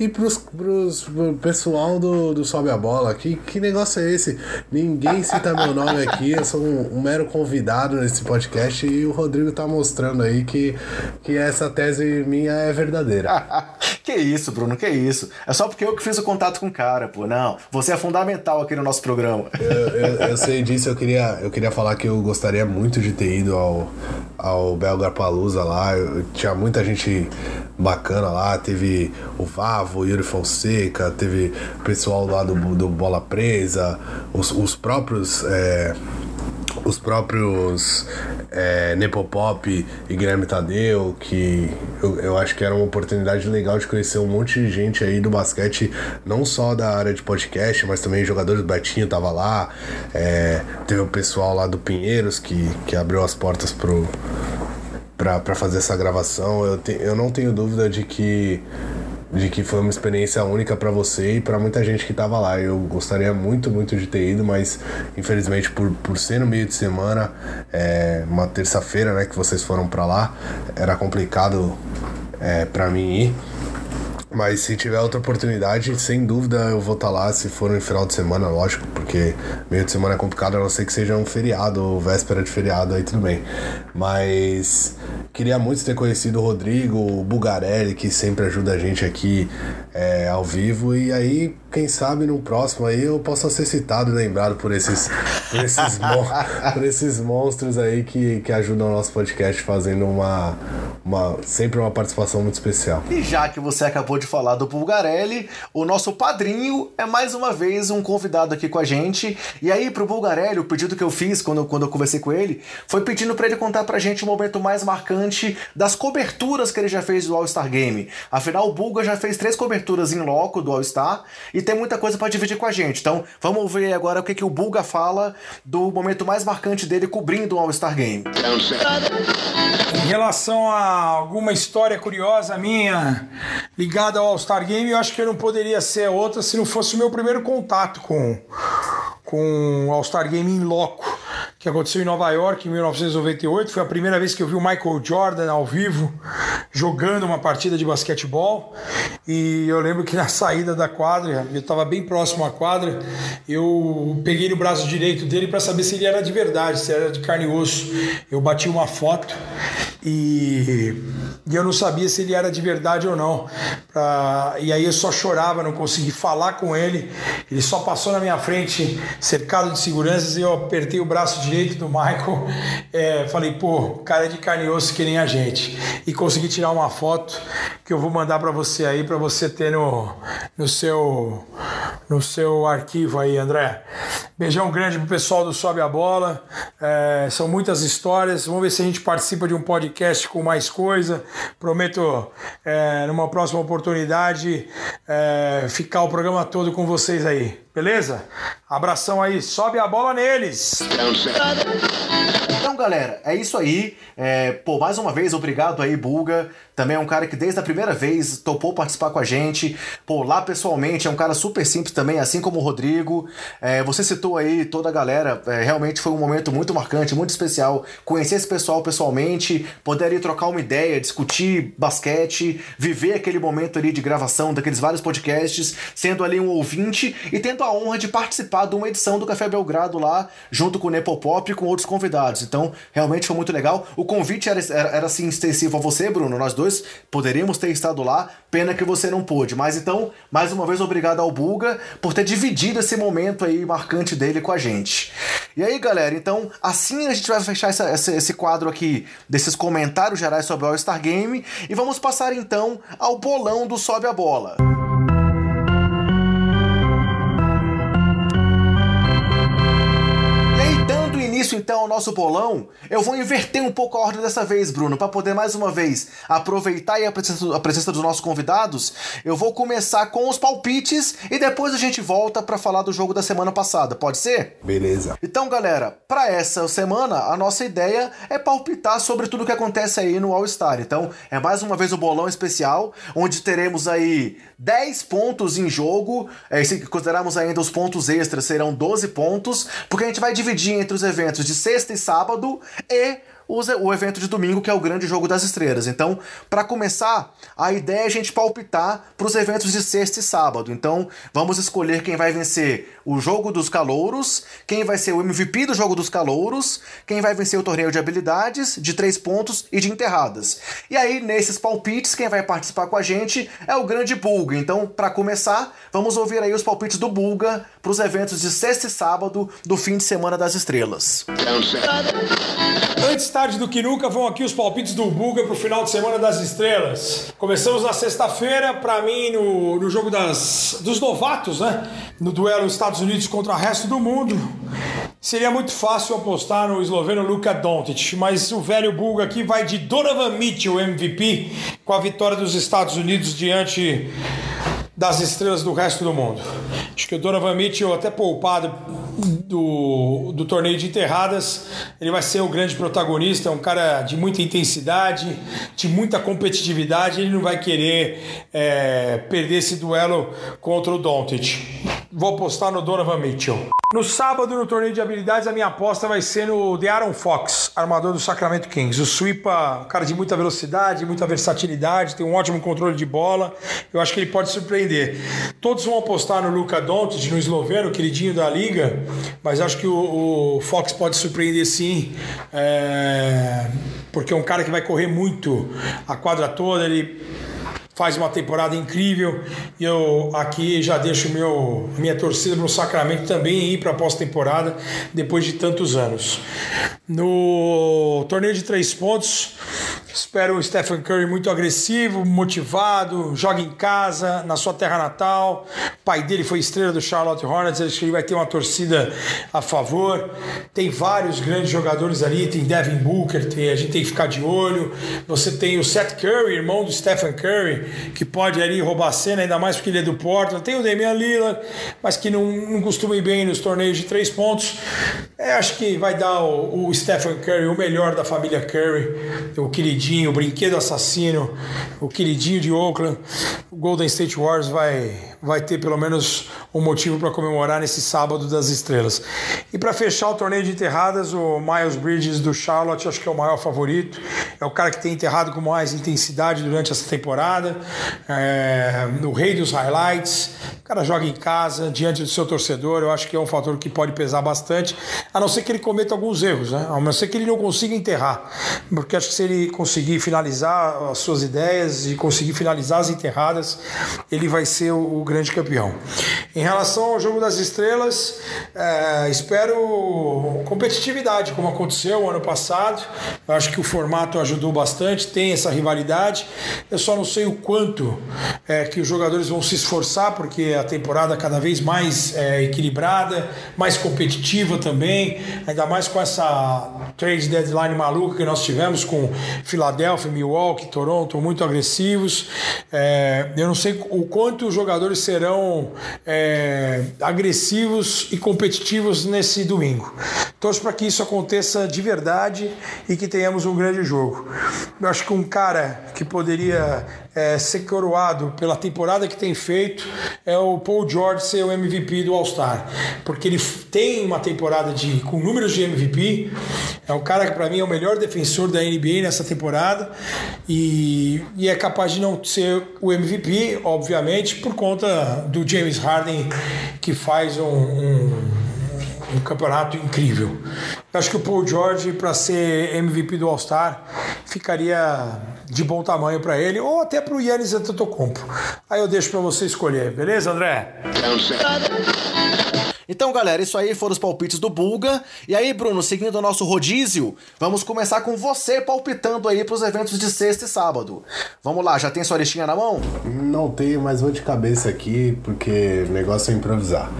e pros, pros, pro pessoal do, do Sobe a Bola. Que, que negócio é esse? Ninguém cita meu nome aqui, eu sou um, um mero convidado nesse podcast e o Rodrigo tá mostrando aí que, que essa tese minha é verdadeira. que isso, Bruno, que isso. É só porque eu que fiz o contato com o cara, pô. Não, você é fundamental aqui no nosso programa. Eu, eu, eu sei disso, eu queria, eu queria falar que eu gostaria muito de ter ido ao, ao Belgar Palusa lá. Eu, tinha muita gente bacana lá. Teve o Vavo, o Yuri Fonseca, teve pessoal lá do, do Bola Presa, os, os próprios. É, os próprios é, Nepopop e Guilherme Tadeu, que eu, eu acho que era uma oportunidade legal de conhecer um monte de gente aí do basquete, não só da área de podcast, mas também jogadores do Betinho tava lá, é, teve o pessoal lá do Pinheiros que, que abriu as portas pro para fazer essa gravação. Eu, te, eu não tenho dúvida de que de que foi uma experiência única para você e para muita gente que estava lá. Eu gostaria muito, muito de ter ido, mas infelizmente por, por ser no meio de semana, é, uma terça-feira, né, que vocês foram para lá, era complicado é, para mim ir. Mas se tiver outra oportunidade, sem dúvida eu vou estar tá lá. Se for no final de semana, lógico, porque meio de semana é complicado, a não ser que seja um feriado ou véspera de feriado, aí tudo bem. Mas queria muito ter conhecido o Rodrigo, o Bugarelli, que sempre ajuda a gente aqui é, ao vivo. E aí, quem sabe no próximo aí eu possa ser citado e lembrado por esses, por esses, mon por esses monstros aí que, que ajudam o nosso podcast fazendo uma, uma sempre uma participação muito especial. E já que você acabou de falar do Bulgarelli, o nosso padrinho é mais uma vez um convidado aqui com a gente. E aí, pro Bulgarelli, o pedido que eu fiz quando, quando eu conversei com ele foi pedindo para ele contar pra gente o momento mais marcante das coberturas que ele já fez do All-Star Game. Afinal, o Bulga já fez três coberturas em loco do All-Star e tem muita coisa para dividir com a gente. Então, vamos ver agora o que, que o Bulga fala do momento mais marcante dele cobrindo o All-Star Game. Em relação a alguma história curiosa minha ligada ao All-Star Game, eu acho que eu não poderia ser outra se não fosse o meu primeiro contato com, com o All-Star Game em loco que aconteceu em Nova York em 1998. Foi a primeira vez que eu vi o Michael Jordan ao vivo jogando uma partida de basquetebol. E eu lembro que na saída da quadra, eu estava bem próximo à quadra, eu peguei no braço direito dele para saber se ele era de verdade, se era de carne e osso. Eu bati uma foto e, e eu não sabia se ele era de verdade ou não. Pra, e aí eu só chorava, não consegui falar com ele. Ele só passou na minha frente, cercado de seguranças, e eu apertei o braço direito do Michael. É, falei, pô, cara de carne e osso que nem a gente. E consegui tirar uma foto que eu vou mandar para você aí, para você ter no, no, seu, no seu arquivo aí, André. Beijão grande pro pessoal do Sobe a Bola. É, são muitas histórias. Vamos ver se a gente participa de um podcast com mais coisa. Prometo, é, numa próxima oportunidade, é, ficar o programa todo com vocês aí. Beleza? Abração aí, sobe a bola neles! Então, galera, é isso aí. É, pô, mais uma vez, obrigado aí, Bulga. Também é um cara que desde a primeira vez topou participar com a gente. Pô, lá pessoalmente é um cara super simples também, assim como o Rodrigo. É, você citou aí toda a galera. É, realmente foi um momento muito marcante, muito especial. Conhecer esse pessoal pessoalmente, poder ir trocar uma ideia, discutir basquete, viver aquele momento ali de gravação daqueles vários podcasts, sendo ali um ouvinte e tendo a honra de participar de uma edição do Café Belgrado lá, junto com o Nepopop e com outros convidados. Então, realmente foi muito legal. O convite era, era, era assim extensivo a você, Bruno. Nós dois poderíamos ter estado lá, pena que você não pôde. Mas então, mais uma vez, obrigado ao Bulga por ter dividido esse momento aí marcante dele com a gente. E aí, galera, então, assim a gente vai fechar essa, esse, esse quadro aqui desses comentários gerais sobre o All-Star Game e vamos passar então ao bolão do Sobe a Bola. Isso então ao nosso bolão, eu vou inverter um pouco a ordem dessa vez, Bruno, para poder mais uma vez aproveitar a presença, a presença dos nossos convidados. Eu vou começar com os palpites e depois a gente volta para falar do jogo da semana passada, pode ser? Beleza. Então, galera, para essa semana a nossa ideia é palpitar sobre tudo que acontece aí no All Star. Então, é mais uma vez o bolão especial, onde teremos aí 10 pontos em jogo. É, se considerarmos ainda os pontos extras, serão 12 pontos, porque a gente vai dividir entre os eventos eventos de sexta e sábado e o evento de domingo, que é o grande jogo das estrelas. Então, para começar, a ideia é a gente palpitar para os eventos de sexta e sábado. Então, vamos escolher quem vai vencer o jogo dos calouros, quem vai ser o MVP do jogo dos calouros, quem vai vencer o torneio de habilidades, de três pontos e de enterradas. E aí, nesses palpites, quem vai participar com a gente é o grande Bulga. Então, para começar, vamos ouvir aí os palpites do Bulga para os eventos de sexta e sábado do fim de semana das estrelas. Antes tarde do que nunca, vão aqui os palpites do Bulga para o final de semana das estrelas. Começamos na sexta-feira, para mim, no, no jogo das, dos novatos, né? No duelo Estados Unidos contra o resto do mundo. Seria muito fácil apostar no esloveno Luka Doncic, mas o velho Bulga aqui vai de Donovan Mitchell MVP com a vitória dos Estados Unidos diante das estrelas do resto do mundo. Acho que o Donovan Mitchell, até poupado do, do torneio de enterradas, ele vai ser o grande protagonista, é um cara de muita intensidade, de muita competitividade, ele não vai querer é, perder esse duelo contra o Doncic. Vou apostar no Donovan Mitchell. No sábado, no torneio de habilidades, a minha aposta vai ser no De'Aaron Fox, armador do Sacramento Kings. O Sweepa, cara de muita velocidade, muita versatilidade, tem um ótimo controle de bola. Eu acho que ele pode surpreender. Todos vão apostar no Luka Doncic, no esloveno, queridinho da liga, mas acho que o, o Fox pode surpreender sim, é, porque é um cara que vai correr muito a quadra toda, ele faz uma temporada incrível. E eu aqui já deixo meu, minha torcida para o Sacramento também ir para a pós-temporada depois de tantos anos. No torneio de três pontos, Espero o Stephen Curry muito agressivo, motivado, joga em casa, na sua terra natal. O pai dele foi estrela do Charlotte Hornets, acho que ele vai ter uma torcida a favor. Tem vários grandes jogadores ali, tem Devin Booker, tem, a gente tem que ficar de olho. Você tem o Seth Curry, irmão do Stephen Curry, que pode ali roubar a cena, ainda mais porque ele é do Portland. Tem o Damian Lillard, mas que não, não costuma ir bem nos torneios de três pontos. É, acho que vai dar o, o Stephen Curry o melhor da família Curry, o queridinho queridinho, o brinquedo assassino, o queridinho de Oakland, o Golden State Warriors vai, vai ter pelo menos um motivo para comemorar nesse sábado das estrelas. E para fechar o torneio de enterradas, o Miles Bridges do Charlotte, acho que é o maior favorito. É o cara que tem enterrado com mais intensidade durante essa temporada. É, o rei dos highlights. O cara joga em casa, diante do seu torcedor. Eu acho que é um fator que pode pesar bastante, a não ser que ele cometa alguns erros, né? A não ser que ele não consiga enterrar. Porque acho que se ele conseguir finalizar as suas ideias e conseguir finalizar as enterradas, ele vai ser o, o grande campeão. Em relação ao jogo das estrelas, é, espero competitividade, como aconteceu ano passado. Eu acho que o formato ajudou bastante, tem essa rivalidade. Eu só não sei o quanto é, que os jogadores vão se esforçar, porque a temporada cada vez mais é, equilibrada, mais competitiva também, ainda mais com essa trade deadline maluca que nós tivemos com Filadélfia, Milwaukee, Toronto, muito agressivos. É, eu não sei o quanto os jogadores serão é, agressivos e competitivos nesse domingo. Torço para que isso aconteça de verdade e que tenhamos um grande jogo. Eu acho que um cara que poderia é, ser coroado pela temporada que tem feito é o Paul George ser o MVP do All-Star, porque ele tem uma temporada de, com números de MVP, é um cara que para mim é o melhor defensor da NBA nessa temporada e, e é capaz de não ser o MVP, obviamente, por conta do James Harden que faz um, um um campeonato incrível. Eu acho que o Paul George, para ser MVP do All-Star, ficaria de bom tamanho para ele, ou até para o Yannis Antetokounmpo. Aí eu deixo para você escolher, beleza, André? Então, galera, isso aí foram os palpites do Bulga. E aí, Bruno, seguindo o nosso rodízio, vamos começar com você palpitando aí pros eventos de sexta e sábado. Vamos lá, já tem sua listinha na mão? Não tenho, mas vou de cabeça aqui, porque o negócio é improvisar.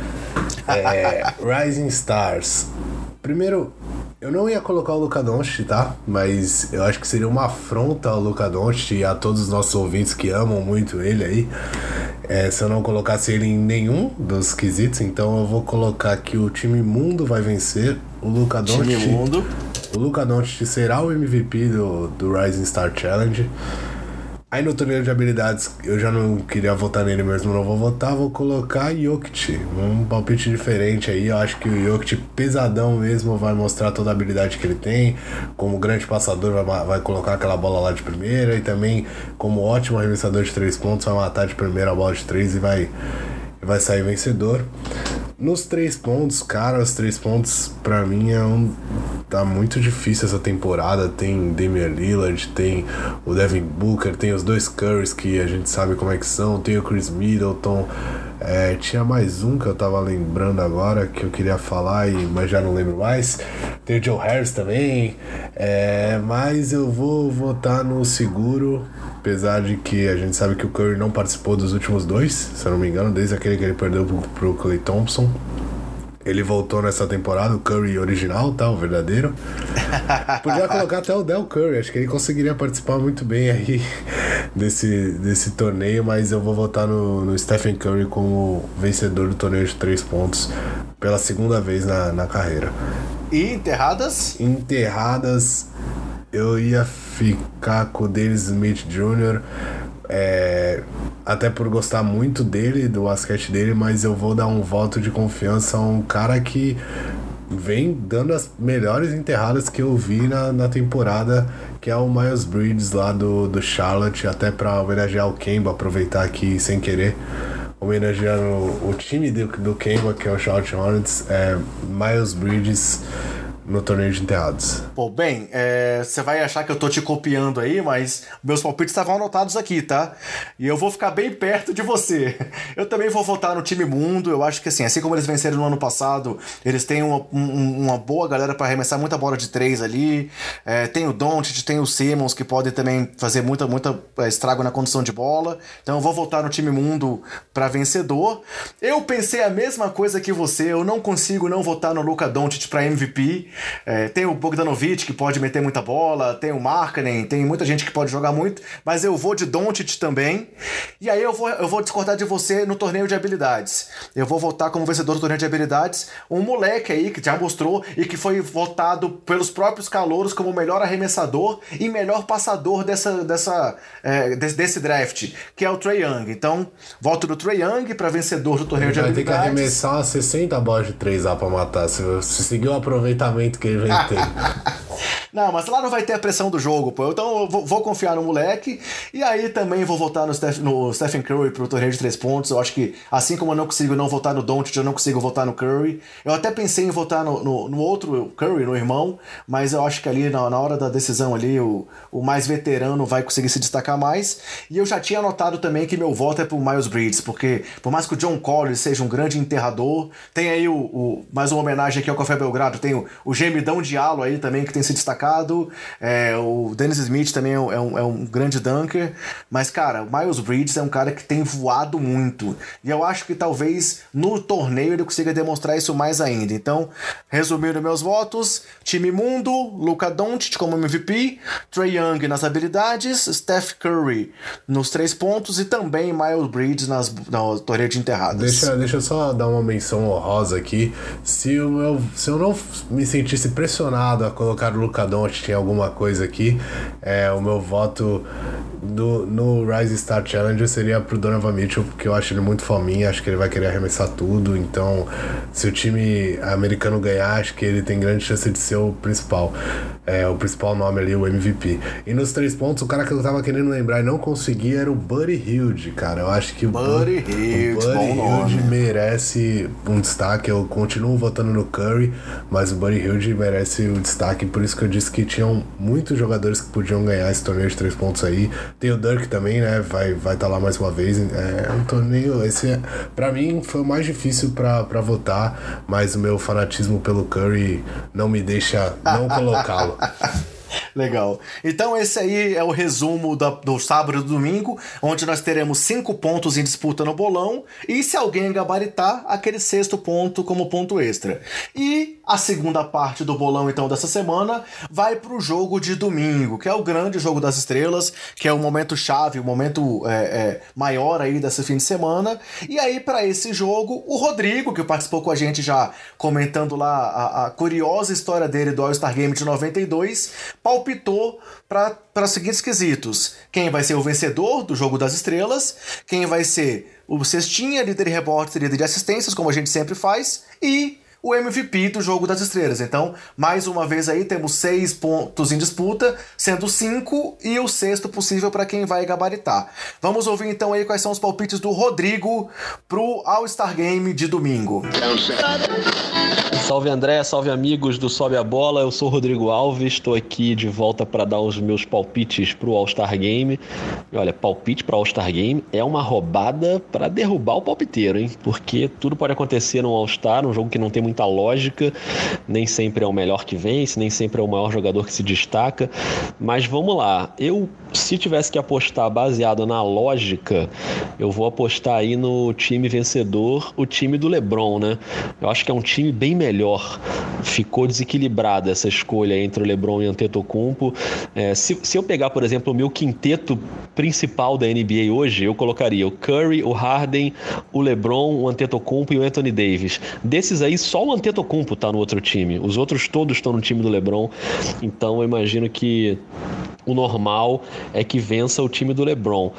É, Rising Stars. Primeiro, eu não ia colocar o Luca Doncic, tá? Mas eu acho que seria uma afronta ao Luca Doncic e a todos os nossos ouvintes que amam muito ele aí. É, se eu não colocasse ele em nenhum dos quesitos, então eu vou colocar que o time mundo vai vencer. O Luca Doncic. Time mundo. O Luca Doncic será o MVP do, do Rising Star Challenge. Aí no torneio de habilidades, eu já não queria votar nele mesmo, não vou votar, vou colocar Jokic. Um palpite diferente aí, eu acho que o Jokic pesadão mesmo vai mostrar toda a habilidade que ele tem. Como grande passador, vai, vai colocar aquela bola lá de primeira. E também, como ótimo arremessador de três pontos, vai matar de primeira a bola de três e vai, vai sair vencedor. Nos três pontos, cara, os três pontos pra mim é um. Tá muito difícil essa temporada. Tem Damian Lillard, tem o Devin Booker, tem os dois Currys que a gente sabe como é que são, tem o Chris Middleton. É, tinha mais um que eu tava lembrando agora que eu queria falar, e, mas já não lembro mais. Tem o Joe Harris também. É, mas eu vou votar no seguro, apesar de que a gente sabe que o Curry não participou dos últimos dois, se eu não me engano, desde aquele que ele perdeu pro, pro Clay Thompson. Ele voltou nessa temporada, o Curry original, tá? O verdadeiro. Podia colocar até o Del Curry, acho que ele conseguiria participar muito bem aí desse, desse torneio, mas eu vou votar no, no Stephen Curry como vencedor do torneio de três pontos pela segunda vez na, na carreira. E enterradas? Enterradas, eu ia ficar com o Dennis Smith Jr., É, até por gostar muito dele, do basquete dele, mas eu vou dar um voto de confiança a um cara que vem dando as melhores enterradas que eu vi na, na temporada, que é o Miles Bridges lá do, do Charlotte, até para homenagear o Kemba, aproveitar aqui sem querer, homenageando o time do, do Kemba, que é o Charlotte Hornets, é Miles Bridges no torneio de enterrados. Pô, bem, é, você vai achar que eu tô te copiando aí, mas meus palpites estavam anotados aqui, tá? E eu vou ficar bem perto de você. Eu também vou votar no time mundo. Eu acho que assim, assim como eles venceram no ano passado, eles têm uma, um, uma boa galera para arremessar muita bola de três ali. É, tem o Doncic, tem o Simmons que podem também fazer muita, muita é, estrago na condição de bola. Então eu vou votar no time mundo para vencedor. Eu pensei a mesma coisa que você. Eu não consigo não votar no Luca Doncic para MVP. É, tem o Bogdanovic que pode meter muita bola, tem o Markkanen, tem muita gente que pode jogar muito, mas eu vou de Doncic também. E aí eu vou, eu vou discordar de você no torneio de habilidades. Eu vou votar como vencedor do torneio de habilidades um moleque aí que já mostrou e que foi votado pelos próprios calouros como o melhor arremessador e melhor passador dessa, dessa, é, desse, desse, draft, que é o Trey Young. Então, voto do Trey Young para vencedor do torneio de habilidades. Vai ter que arremessar umas 60 bolas de 3 lá pra matar. Se, se seguir o aproveitamento que eu inventei. não, mas lá não vai ter a pressão do jogo, pô. Então eu vou, vou confiar no moleque. E aí também vou votar no, Steph, no Stephen Curry pro torneio de três pontos. Eu acho que, assim como eu não consigo não votar no Doncic, eu não consigo votar no Curry. Eu até pensei em votar no, no, no outro Curry, no irmão, mas eu acho que ali na, na hora da decisão ali, o, o mais veterano vai conseguir se destacar mais. E eu já tinha anotado também que meu voto é pro Miles Bridges, porque por mais que o John Collins seja um grande enterrador, tem aí o, o mais uma homenagem aqui ao Café Belgrado, tem o, o gemidão Diallo aí também que tem se destacado. É, o Dennis Smith também é um, é um, grande dunker. Mas, cara, o Miles Bridges é um cara que tem voado muito. E eu acho que talvez no torneio ele consiga demonstrar isso mais ainda. Então, resumindo meus votos: time mundo, Luca Doncic como MVP, Trey Young nas habilidades, Steph Curry nos três pontos e também Miles Bridges nas, na torneio de enterradas. Deixa, deixa eu só dar uma menção honrosa aqui. Se eu, se eu não me sentisse pressionado a colocar o Luca Doncic em alguma coisa aqui. É, o meu voto do, no Rise Star Challenger seria pro Donovan Mitchell, porque eu acho ele muito fominha, acho que ele vai querer arremessar tudo. Então, se o time americano ganhar, acho que ele tem grande chance de ser o principal. É, o principal nome ali, o MVP. E nos três pontos, o cara que eu tava querendo lembrar e não conseguia era o Buddy Hilde, cara. Eu acho que Buddy o Hilde, o Buddy Hilde merece um destaque. Eu continuo votando no Curry, mas o Buddy Hilde merece o destaque. Por isso que eu disse que tinham muitos jogadores que podiam ganhar esse torneio de três pontos aí. Tem o Dirk também, né? Vai estar vai tá lá mais uma vez. É um torneio. Esse, é, pra mim, foi o mais difícil pra votar, mas o meu fanatismo pelo Curry não me deixa não colocá-lo. Legal. Então esse aí é o resumo da, do sábado e do domingo, onde nós teremos cinco pontos em disputa no bolão e se alguém gabaritar, aquele sexto ponto como ponto extra. E a segunda parte do bolão então dessa semana vai para o jogo de domingo, que é o grande jogo das estrelas, que é o momento chave, o momento é, é, maior aí desse fim de semana. E aí para esse jogo, o Rodrigo, que participou com a gente já comentando lá a, a curiosa história dele do All-Star Game de 92, palpitou para os seguintes quesitos: quem vai ser o vencedor do jogo das estrelas, quem vai ser o cestinha, líder de rebotes, líder de assistências, como a gente sempre faz, e o MVP do jogo das estrelas. Então, mais uma vez aí, temos seis pontos em disputa, sendo cinco e o sexto possível para quem vai gabaritar. Vamos ouvir então aí quais são os palpites do Rodrigo pro All-Star Game de domingo. Salve André, salve amigos do Sobe a Bola. Eu sou o Rodrigo Alves, estou aqui de volta para dar os meus palpites pro All-Star Game. E olha, palpite para All-Star Game é uma roubada para derrubar o palpiteiro, hein? Porque tudo pode acontecer no All-Star, um jogo que não tem muita lógica, nem sempre é o melhor que vence, nem sempre é o maior jogador que se destaca. Mas vamos lá, eu se tivesse que apostar baseado na lógica, eu vou apostar aí no time vencedor, o time do LeBron, né? Eu acho que é um time bem melhor. Ficou desequilibrada essa escolha entre o LeBron e o Antetokounmpo. É, se, se eu pegar, por exemplo, o meu quinteto principal da NBA hoje, eu colocaria o Curry, o Harden, o LeBron, o Antetokounmpo e o Anthony Davis. Desses aí, só o Antetokounmpo tá no outro time. Os outros todos estão no time do LeBron. Então eu imagino que o normal é que vença o time do LeBron.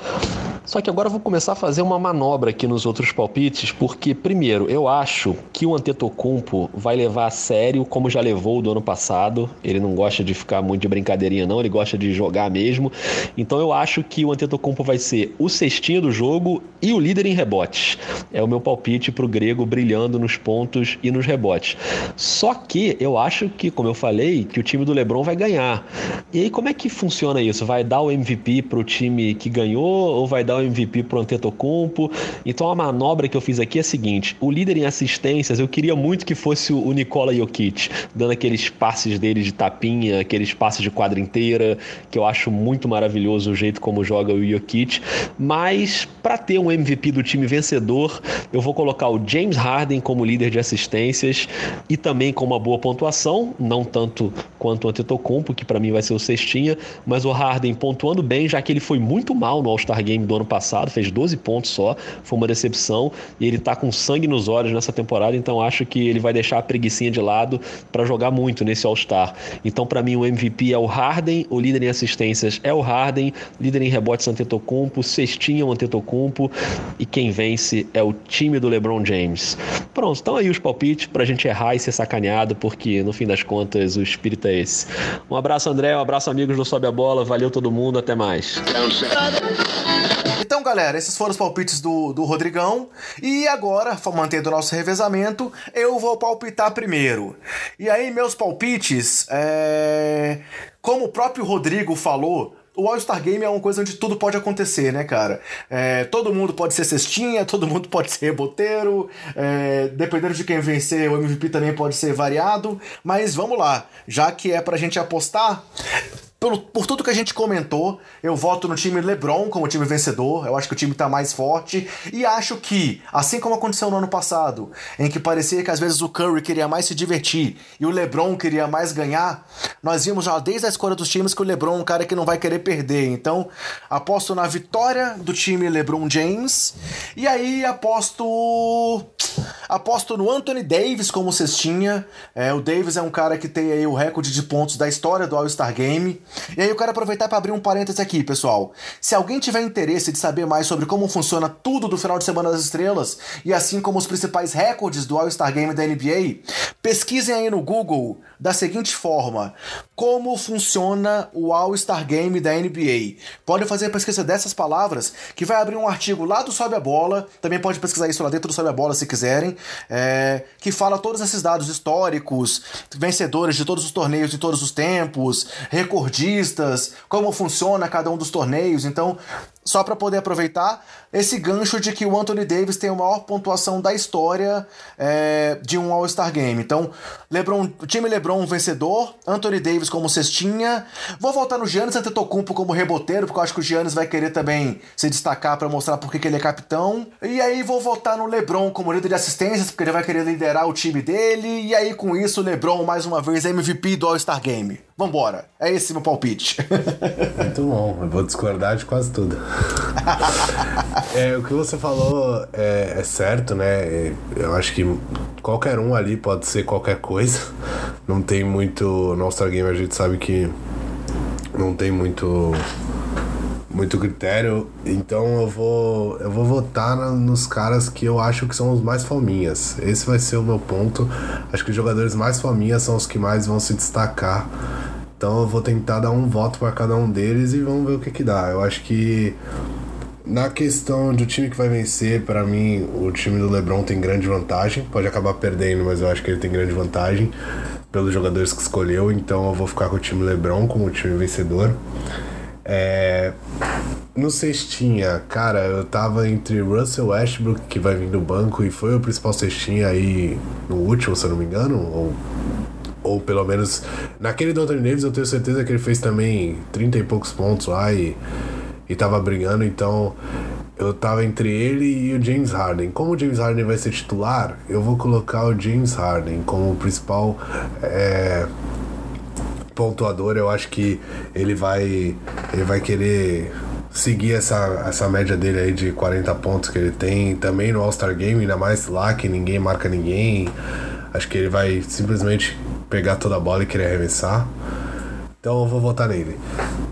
Só que agora eu vou começar a fazer uma manobra aqui nos outros palpites, porque, primeiro, eu acho que o Antetokounmpo vai levar a sério como já levou do ano passado. Ele não gosta de ficar muito de brincadeirinha, não, ele gosta de jogar mesmo. Então eu acho que o Antetokounmpo vai ser o cestinho do jogo e o líder em rebotes. É o meu palpite pro grego brilhando nos pontos e nos rebotes. Só que eu acho que, como eu falei, que o time do LeBron vai ganhar. E aí como é que funciona isso? Vai dar o MVP pro time que ganhou ou vai dar dar o MVP pro Antetokounmpo. Então a manobra que eu fiz aqui é a seguinte: o líder em assistências, eu queria muito que fosse o Nikola Jokic, dando aqueles passes dele de tapinha, aqueles passes de quadra inteira, que eu acho muito maravilhoso o jeito como joga o Jokic. Mas para ter um MVP do time vencedor, eu vou colocar o James Harden como líder de assistências e também com uma boa pontuação, não tanto quanto o Antetokounmpo, que para mim vai ser o cestinha, mas o Harden pontuando bem, já que ele foi muito mal no All-Star Game do ano passado, fez 12 pontos só, foi uma decepção e ele tá com sangue nos olhos nessa temporada, então acho que ele vai deixar a preguiçinha de lado para jogar muito nesse All-Star. Então para mim o MVP é o Harden, o líder em assistências é o Harden, líder em rebotes Antetokounmpo, cestinha o Antetokounmpo e quem vence é o time do LeBron James. Pronto, estão aí os palpites pra gente errar e ser sacaneado, porque no fim das contas o espírito é esse. Um abraço André, um abraço amigos do Sobe a Bola, valeu todo mundo, até mais. Então, galera, esses foram os palpites do, do Rodrigão. E agora, mantendo o nosso revezamento, eu vou palpitar primeiro. E aí, meus palpites, é... como o próprio Rodrigo falou, o All-Star Game é uma coisa onde tudo pode acontecer, né, cara? É, todo mundo pode ser cestinha, todo mundo pode ser reboteiro, é, dependendo de quem vencer, o MVP também pode ser variado. Mas vamos lá, já que é pra gente apostar, por, por tudo que a gente comentou, eu voto no time LeBron como time vencedor. Eu acho que o time tá mais forte. E acho que, assim como aconteceu no ano passado, em que parecia que às vezes o Curry queria mais se divertir e o LeBron queria mais ganhar, nós vimos já desde a escolha dos times que o LeBron é um cara que não vai querer perder. Então, aposto na vitória do time LeBron James. E aí aposto. Aposto no Anthony Davis como cestinha. É, o Davis é um cara que tem aí o recorde de pontos da história do All-Star Game. E aí eu quero aproveitar para abrir um parênteses aqui, pessoal. Se alguém tiver interesse de saber mais sobre como funciona tudo do final de semana das estrelas, e assim como os principais recordes do All-Star Game da NBA, pesquisem aí no Google da seguinte forma: como funciona o All-Star Game da NBA. Pode fazer a pesquisa dessas palavras, que vai abrir um artigo lá do Sobe a Bola, também pode pesquisar isso lá dentro do Sobe a Bola se quiserem, é, que fala todos esses dados históricos, vencedores de todos os torneios de todos os tempos, recordistas, como funciona cada um dos torneios. Então, só para poder aproveitar esse gancho de que o Anthony Davis tem a maior pontuação da história é, de um All-Star Game. Então, LeBron, time LeBron vencedor, Anthony Davis como cestinha. Vou voltar no Giannis Antetokounmpo como reboteiro, porque eu acho que o Giannis vai querer também se destacar para mostrar porque que ele é capitão. E aí vou voltar no LeBron como líder de assistências, porque ele vai querer liderar o time dele. E aí com isso, LeBron mais uma vez MVP do All-Star Game. Vambora. É esse meu palpite. Muito bom. Eu vou discordar de quase tudo. é, o que você falou é, é, certo, né? Eu acho que qualquer um ali pode ser qualquer coisa. Não tem muito. No All-Star Game a gente sabe que não tem muito muito critério, então eu vou eu vou votar nos caras que eu acho que são os mais fominhas. Esse vai ser o meu ponto. Acho que os jogadores mais fominhas são os que mais vão se destacar então eu vou tentar dar um voto para cada um deles e vamos ver o que que dá. Eu acho que na questão do time que vai vencer, para mim o time do LeBron tem grande vantagem. Pode acabar perdendo, mas eu acho que ele tem grande vantagem pelos jogadores que escolheu. Então eu vou ficar com o time LeBron como o time vencedor. É... No cestinha, cara, eu tava entre Russell Westbrook, que vai vir do banco e foi o principal cestinha aí no último, se eu não me engano, ou ou pelo menos naquele do Davis eu tenho certeza que ele fez também 30 e poucos pontos lá e, e tava brigando, então eu tava entre ele e o James Harden. Como o James Harden vai ser titular, eu vou colocar o James Harden como principal é, pontuador. Eu acho que ele vai ele vai querer seguir essa, essa média dele aí de 40 pontos que ele tem também no All-Star Game, ainda mais lá que ninguém marca ninguém. Acho que ele vai simplesmente pegar toda a bola e querer arremessar. Então eu vou votar nele.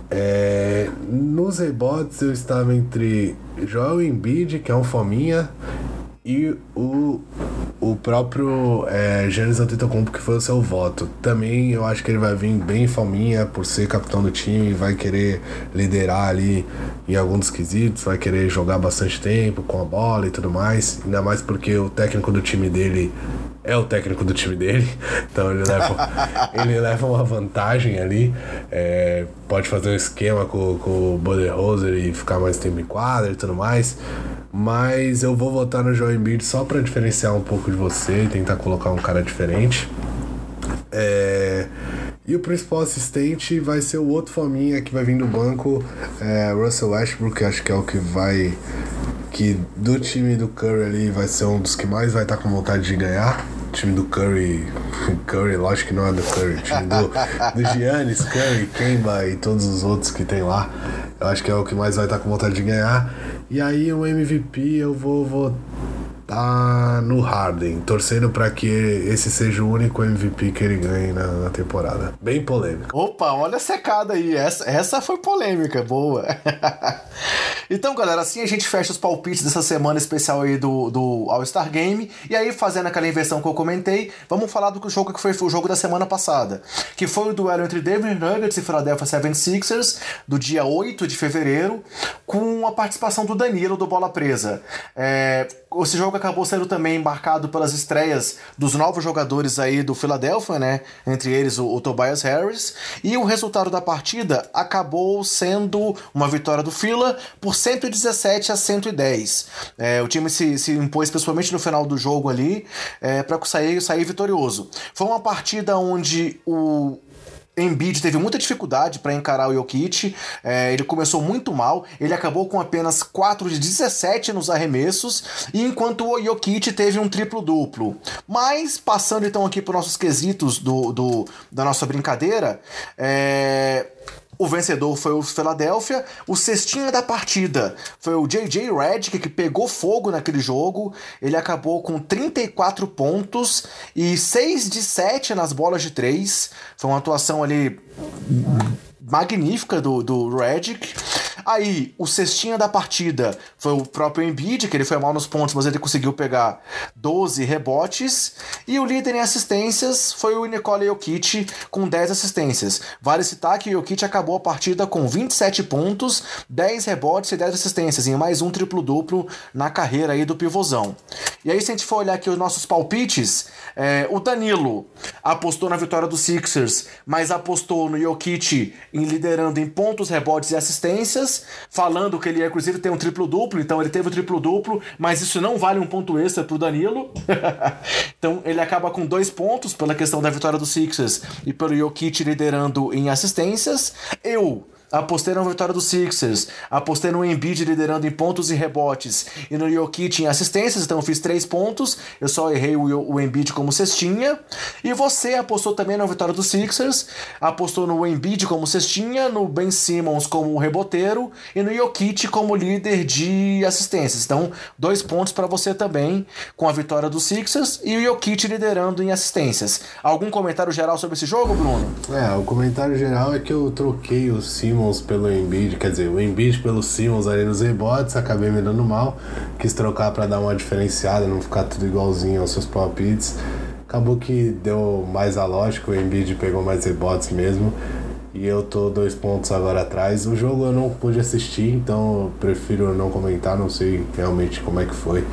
É, nos rebotes eu estava entre Joel Embiid, que é um fominha, e o, o próprio é, Giannis Antetokounmpo, que foi o seu voto. Também eu acho que ele vai vir bem fominha por ser capitão do time, vai querer liderar ali em alguns quesitos, vai querer jogar bastante tempo com a bola e tudo mais. Ainda mais porque o técnico do time dele é o técnico do time dele, então ele leva, ele leva uma vantagem ali. É, pode fazer um esquema com, com o Budenholzer e ficar mais tempo em quadra e tudo mais. Mas eu vou votar no Joel Embiid só para diferenciar um pouco de você e tentar colocar um cara diferente. É, e o principal assistente vai ser o outro fominha que vai vir do banco, é, Russell Westbrook, acho que é o que vai. Que do time do Curry ali vai ser um dos que mais vai estar com vontade de ganhar. O time do Curry, Curry, lógico que não é do Curry, o time do, do Giannis, Curry, Kemba e todos os outros que tem lá. Eu acho que é o que mais vai estar com vontade de ganhar. E aí o MVP eu vou votar no Harden, torcendo para que esse seja o único MVP que ele ganhe na, na temporada. Bem polêmico. Opa, olha a secada aí. Essa, essa foi polêmica, boa. então, galera, assim a gente fecha os palpites dessa semana especial aí do, do All-Star Game. E aí, fazendo aquela inversão que eu comentei, vamos falar do jogo que foi o jogo da semana passada. Que foi o duelo entre Denver Nuggets e Philadelphia 76ers, do dia 8 de fevereiro, com a participação do Danilo do Bola Presa. É, esse jogo acabou sendo também embarcado pelas estreias dos novos jogadores aí do Philadelphia, né? Entre eles o, o, Tobias Harris. E o resultado da partida acabou sendo uma vitória do Phila por 117 a 110. É, o time se, se impôs, principalmente no final do jogo ali, é, para sair, sair vitorioso. Foi uma partida onde o Embiid teve muita dificuldade para encarar o Jokic, é, ele começou muito mal, ele acabou com apenas 4 de 17 nos arremessos, e enquanto o Jokic teve um triplo-duplo. Mas, passando então aqui para nossos quesitos do, do, da nossa brincadeira, é, o vencedor foi o Philadelphia. O cestinha da partida foi o JJ Redick, que pegou fogo naquele jogo. Ele acabou com 34 pontos e 6 de 7 nas bolas de 3. Foi uma atuação ali magnífica do, do Redick. Aí, o cestinha da partida foi o próprio Embiid, que ele foi mal nos pontos, mas ele conseguiu pegar 12 rebotes. E o líder em assistências foi o Nikola Jokic, com 10 assistências. Vale citar que o Jokic acabou a partida com 27 pontos, 10 rebotes e 10 assistências, em mais um triplo-duplo na carreira aí do pivôzão. E aí, se a gente for olhar aqui os nossos palpites, é, o Danilo apostou na vitória dos Sixers, mas apostou no Jokic em liderando em pontos, rebotes e assistências, falando que ele inclusive tem um triplo-duplo, então ele teve o triplo-duplo, mas isso não vale um ponto extra pro Danilo. então ele acaba com dois pontos pela questão da vitória dos Sixers e pelo Jokic liderando em assistências. Eu apostei na vitória dos Sixers, apostei no Embiid liderando em pontos e rebotes e no Jokic em assistências, então eu fiz três pontos, eu só errei o, o Embiid como cestinha. E você apostou também na vitória dos Sixers, apostou no Embiid como cestinha, no Ben Simmons como reboteiro e no Jokic como líder de assistências. Então, dois pontos para você também com a vitória dos Sixers e o Jokic liderando em assistências. Algum comentário geral sobre esse jogo, Bruno? É, o comentário geral é que eu troquei o Simmons Simmons pelo Embiid, quer dizer, o Embiid pelo Simmons ali nos rebotes, acabei me dando mal, quis trocar para dar uma diferenciada, não ficar tudo igualzinho aos seus palpites. Acabou que deu mais a lógica, o Embiid pegou mais rebotes mesmo. E eu tô dois pontos agora atrás. O jogo eu não pude assistir, então eu prefiro não comentar, não sei realmente como é que foi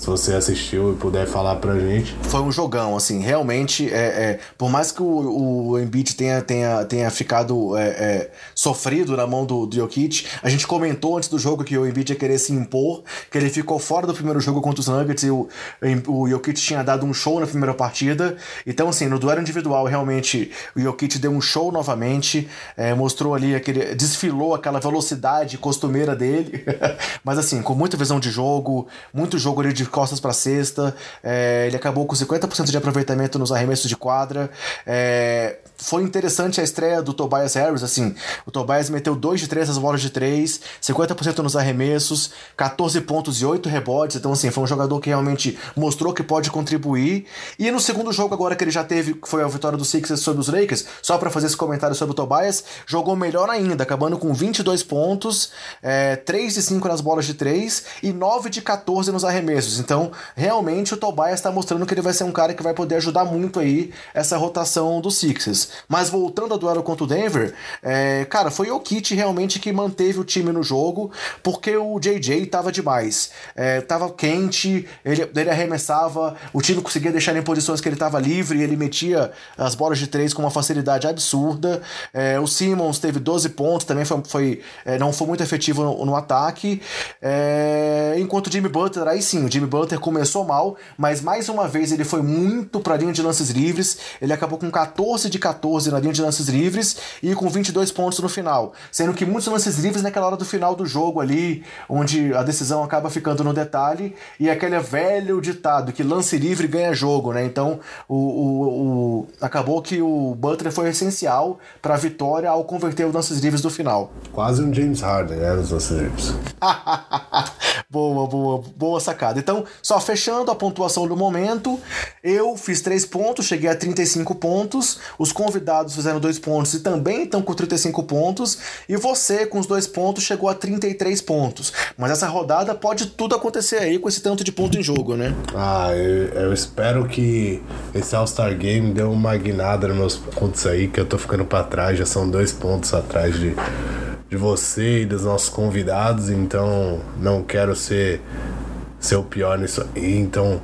se você assistiu e puder falar pra gente. Foi um jogão, assim, realmente, é, é por mais que o, o Embiid tenha, tenha, tenha ficado é, é, sofrido na mão do, do Jokic, a gente comentou antes do jogo que o Embiid ia querer se impor, que ele ficou fora do primeiro jogo contra os Nuggets e o, o Jokic tinha dado um show na primeira partida, então assim, no duelo individual, realmente, o Jokic deu um show novamente, é, mostrou ali aquele, desfilou aquela velocidade costumeira dele, mas assim, com muita visão de jogo, muito jogo ali de costas para cesta. É, ele acabou com 50% de aproveitamento nos arremessos de quadra. É, foi interessante a estreia do Tobias Harris, assim, o Tobias meteu 2 de 3 nas bolas de 3, 50% nos arremessos, 14 pontos e 8 rebotes, então assim, foi um jogador que realmente mostrou que pode contribuir. E no segundo jogo agora que ele já teve, que foi a vitória do Sixers sobre os Lakers, só para fazer esse comentário sobre o Tobias, jogou melhor ainda, acabando com 22 pontos, é, 3 de 5 nas bolas de 3 e 9 de 14 nos arremessos. Então, realmente o Tobias está mostrando que ele vai ser um cara que vai poder ajudar muito aí essa rotação do Sixers. Mas voltando ao duelo contra o Denver, é, cara, foi o Kit realmente que manteve o time no jogo, porque o JJ tava demais. É, tava quente, ele, ele arremessava, o time conseguia deixar ele em posições que ele tava livre, ele metia as bolas de três com uma facilidade absurda. É, o Simmons teve 12 pontos, também foi, foi é, não foi muito efetivo no, no ataque. É, enquanto o Jimmy Butler, aí sim, o Jimmy Butler começou mal, mas mais uma vez ele foi muito pra linha de lances livres. Ele acabou com 14 de 14 na linha de lances livres e com 22 pontos no final. Sendo que muitos lances livres naquela hora do final do jogo ali, onde a decisão acaba ficando no detalhe, e aquele velho ditado que lance livre ganha jogo, né? Então o, o, o acabou que o Butler foi essencial para a vitória ao converter os lances livres do final. Quase um James Harden, né, nos lances livres. boa, boa, boa sacada. Então, só fechando a pontuação do momento, eu fiz 3 pontos, cheguei a 35 pontos, os convidados fizeram 2 pontos e também estão com 35 pontos, e você, com os 2 pontos, chegou a 33 pontos. Mas essa rodada pode tudo acontecer aí com esse tanto de ponto em jogo, né? Ah, eu, eu espero que esse All-Star Game dê uma guinada nos meus pontos aí, que eu tô ficando para trás, já são dois pontos atrás de de você e dos nossos convidados, então não quero ser ser o pior nisso aí, então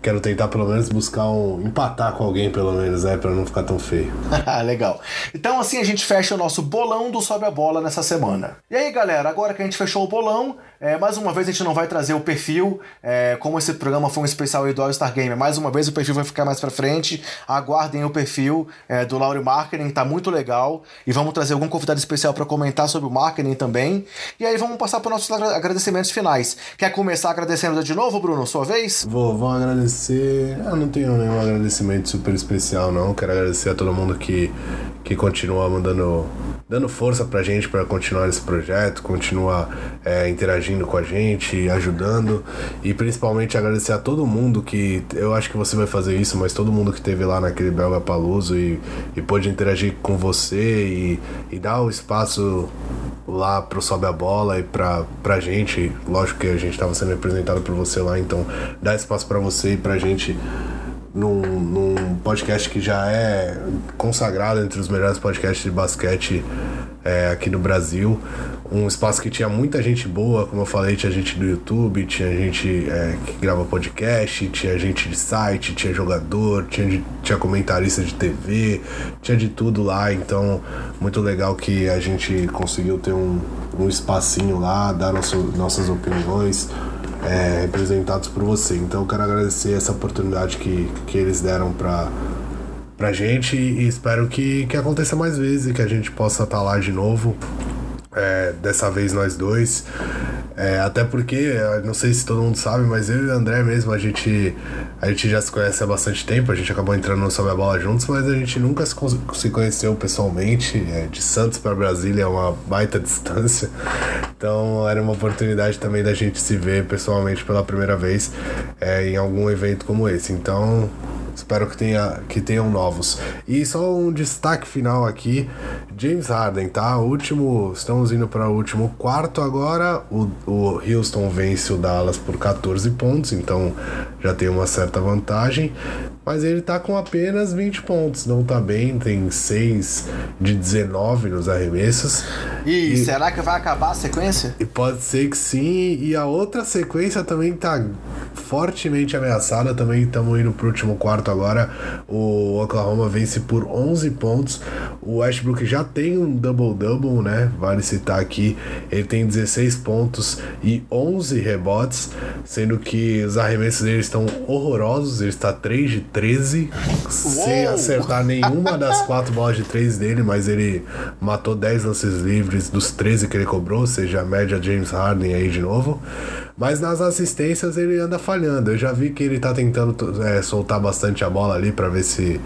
quero tentar pelo menos buscar um empatar com alguém pelo menos, né, para não ficar tão feio. Legal. Então assim a gente fecha o nosso bolão do sobe a bola nessa semana. E aí, galera, agora que a gente fechou o bolão, é, mais uma vez a gente não vai trazer o perfil, é, como esse programa foi um especial do All Star Game, mais uma vez o perfil vai ficar mais pra frente. Aguardem o perfil é, do Lauri Marketing, tá muito legal. E vamos trazer algum convidado especial para comentar sobre o marketing também. E aí vamos passar para nossos agradecimentos finais. Quer começar agradecendo de novo, Bruno, sua vez? Vou, vou agradecer. Eu não tenho nenhum agradecimento super especial, não. Quero agradecer a todo mundo que, que continua mandando dando força pra gente para continuar esse projeto, continua é, interagindo com a gente, ajudando e principalmente agradecer a todo mundo que eu acho que você vai fazer isso, mas todo mundo que esteve lá naquele Belga Paluso e, e pôde interagir com você e, e dar o espaço lá pro Sobe a Bola e pra, pra gente. Lógico que a gente estava sendo representado por você lá, então dá espaço para você e pra gente num, num, podcast que já é consagrado entre os melhores podcasts de basquete é, aqui no Brasil. Um espaço que tinha muita gente boa, como eu falei, tinha gente do YouTube, tinha gente é, que grava podcast, tinha gente de site, tinha jogador, tinha, tinha comentarista de TV, tinha de tudo lá. Então, muito legal que a gente conseguiu ter um, um espacinho lá, dar nosso, nossas opiniões é, representados por você. Então eu quero agradecer essa oportunidade que, que eles deram para pra gente e espero que, que aconteça mais vezes e que a gente possa estar tá lá de novo. É, dessa vez nós dois. É, até porque, não sei se todo mundo sabe, mas eu e o André mesmo, a gente, a gente já se conhece há bastante tempo, a gente acabou entrando no Sob a Bola juntos, mas a gente nunca se, conheceu pessoalmente. É, de Santos para Brasília é uma baita distância. Então era uma oportunidade também da gente se ver pessoalmente pela primeira vez é, em algum evento como esse. Então Espero que, tenha, que tenham novos. E só um destaque final aqui: James Harden, tá? último. Estamos indo para o último quarto agora. O, o Houston vence o Dallas por 14 pontos, então já tem uma certa vantagem. Mas ele tá com apenas 20 pontos, não tá bem, tem 6 de 19 nos arremessos. E, e será que vai acabar a sequência? E pode ser que sim. E a outra sequência também tá fortemente ameaçada. Também estamos indo pro último quarto agora. O Oklahoma vence por 11 pontos. O Westbrook já tem um double-double, né? Vale citar aqui. Ele tem 16 pontos e 11 rebotes, sendo que os arremessos dele estão horrorosos. Ele está 3 de 13, Uou! sem acertar nenhuma das quatro bolas de 3 dele, mas ele matou 10 lances livres dos 13 que ele cobrou, ou seja, a média James Harden aí de novo. Mas nas assistências ele anda falhando. Eu já vi que ele tá tentando é, soltar bastante a bola ali para ver se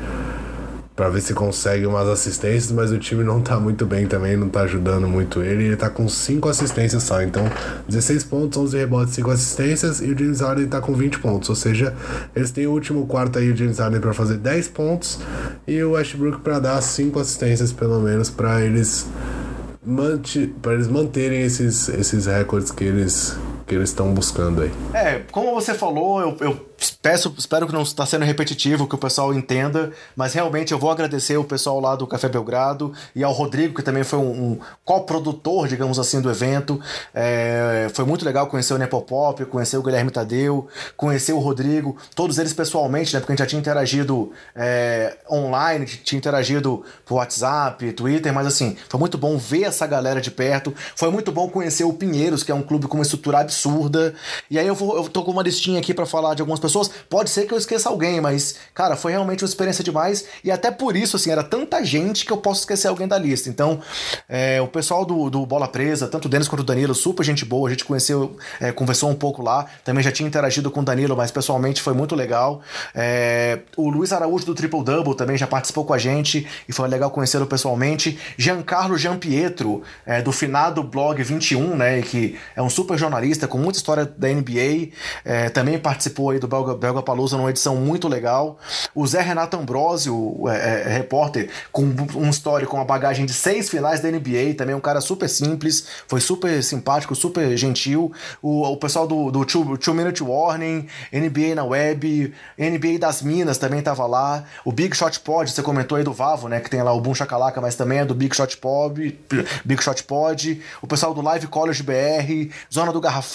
para ver se consegue umas assistências, mas o time não tá muito bem também, não tá ajudando muito ele. Ele tá com 5 assistências só, então 16 pontos, 11 rebotes, 5 assistências e o James Harden tá com 20 pontos, ou seja, eles têm o último quarto aí o James Harden para fazer 10 pontos e o Westbrook para dar 5 assistências pelo menos para eles para eles manterem esses esses recordes que eles que eles estão buscando aí. É, como você falou, eu, eu Peço, espero que não está sendo repetitivo, que o pessoal entenda, mas realmente eu vou agradecer o pessoal lá do Café Belgrado e ao Rodrigo, que também foi um, um coprodutor, digamos assim, do evento. É, foi muito legal conhecer o Nepopop, conhecer o Guilherme Tadeu, conhecer o Rodrigo, todos eles pessoalmente, né? Porque a gente já tinha interagido é, online, tinha interagido por WhatsApp, Twitter, mas assim, foi muito bom ver essa galera de perto. Foi muito bom conhecer o Pinheiros, que é um clube com uma estrutura absurda. E aí eu, vou, eu tô com uma listinha aqui para falar de algumas pessoas. Pode ser que eu esqueça alguém, mas, cara, foi realmente uma experiência demais. E até por isso, assim, era tanta gente que eu posso esquecer alguém da lista. Então, é, o pessoal do, do Bola Presa, tanto o Denis quanto o Danilo, super gente boa. A gente conheceu, é, conversou um pouco lá. Também já tinha interagido com o Danilo, mas pessoalmente foi muito legal. É, o Luiz Araújo do Triple Double também já participou com a gente e foi legal conhecê-lo pessoalmente. Giancarlo Giampietro, é, do finado blog 21, né, que é um super jornalista com muita história da NBA, é, também participou aí do Belga, Belga Palusa numa edição muito legal. O Zé Renato Ambrosio, é, é, repórter, com um histórico, com uma bagagem de seis finais da NBA, também um cara super simples, foi super simpático, super gentil. O, o pessoal do, do Two, Two Minute Warning, NBA na web, NBA das Minas também tava lá. O Big Shot Pod, você comentou aí do Vavo, né? Que tem lá o Boom Chacalaca, mas também é do Big Shot Pod. Big Shot Pod. O pessoal do Live College BR, Zona do Garrafão.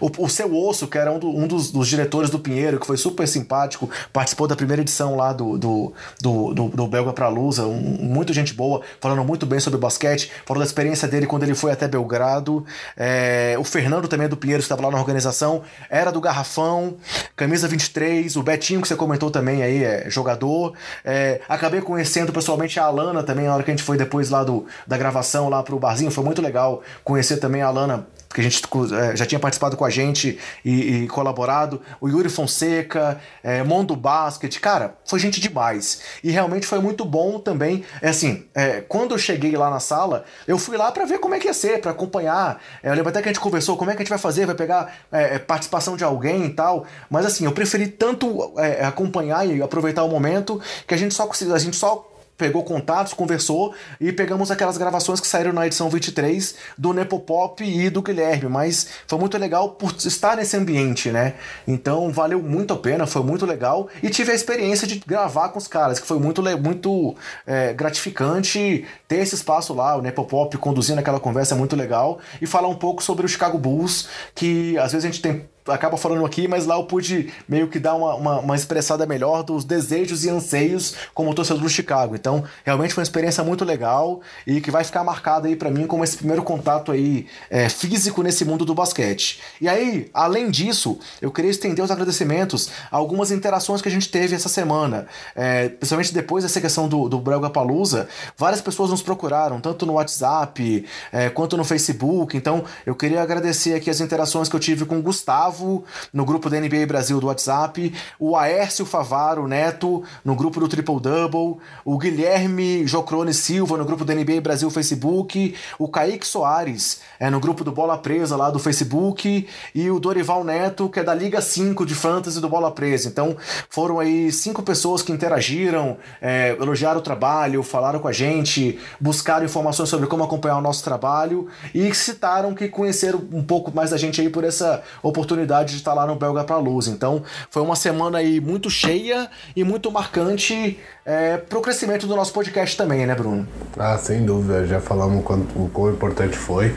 O, o Seu Osso, que era um, do, um dos, dos diretores do Pinheiro, que foi super simpático, participou da primeira edição lá do, do, do, do, do Belga pra Lusa, um, muito gente boa, falando muito bem sobre basquete, falou da experiência dele quando ele foi até Belgrado. É, o Fernando também do Pinheiro, que estava lá na organização, era do Garrafão, camisa 23, o Betinho, que você comentou também aí, é jogador. É, acabei conhecendo pessoalmente a Alana também, na hora que a gente foi depois lá do, da gravação lá pro barzinho, foi muito legal conhecer também a Alana porque a gente é, já tinha participado com a gente e, e colaborado, o Yuri Fonseca, é, Mondo Basket, cara, foi gente demais. E realmente foi muito bom também. É assim, é, quando eu cheguei lá na sala, eu fui lá para ver como é que ia ser, para acompanhar. É, eu lembro até que a gente conversou como é que a gente vai fazer, vai pegar é, participação de alguém e tal. Mas assim, eu preferi tanto acompanhar e aproveitar o momento que a gente só a gente só pegou contatos, conversou e pegamos aquelas gravações que saíram na edição 23 do Nepopop e do Guilherme, mas foi muito legal por estar nesse ambiente, né? Então valeu muito a pena, foi muito legal. E tive a experiência de gravar com os caras, que foi muito, muito é, gratificante ter esse espaço lá, o Nepopop conduzindo aquela conversa é muito legal. E falar um pouco sobre o Chicago Bulls, que às vezes a gente tem acaba falando aqui, mas lá eu pude meio que dar uma, uma, uma, expressada melhor dos desejos e anseios como torcedor do Chicago. Então, realmente foi uma experiência muito legal e que vai ficar marcada aí para mim como esse primeiro contato aí é, físico nesse mundo do basquete. E aí, além disso, eu queria estender os agradecimentos a algumas interações que a gente teve essa semana, é, principalmente depois dessa questão do, do Brelga Palusa, várias pessoas nos procuraram, tanto no WhatsApp é, quanto no Facebook. Então, eu queria agradecer aqui as interações que eu tive com o Gustavo Gustavo, no grupo da NBA Brasil do WhatsApp, o Aércio Favaro Neto, no grupo do Triple Double, o Guilherme Jocrone Silva, no grupo da NBA Brasil Facebook, o Kaique Soares, é, no grupo do Bola Presa lá do Facebook, e o Dorival Neto, que é da Liga 5 de Fantasy do Bola Presa. Então foram aí cinco pessoas que interagiram, é, elogiaram o trabalho, falaram com a gente, buscaram informações sobre como acompanhar o nosso trabalho e citaram que conheceram um pouco mais da gente aí por essa oportunidade oportunidade de estar lá no Belga para Luz. Então foi uma semana aí muito cheia e muito marcante é, para o crescimento do nosso podcast também, né, Bruno? Ah, sem dúvida. Já falamos o quanto, o quão importante foi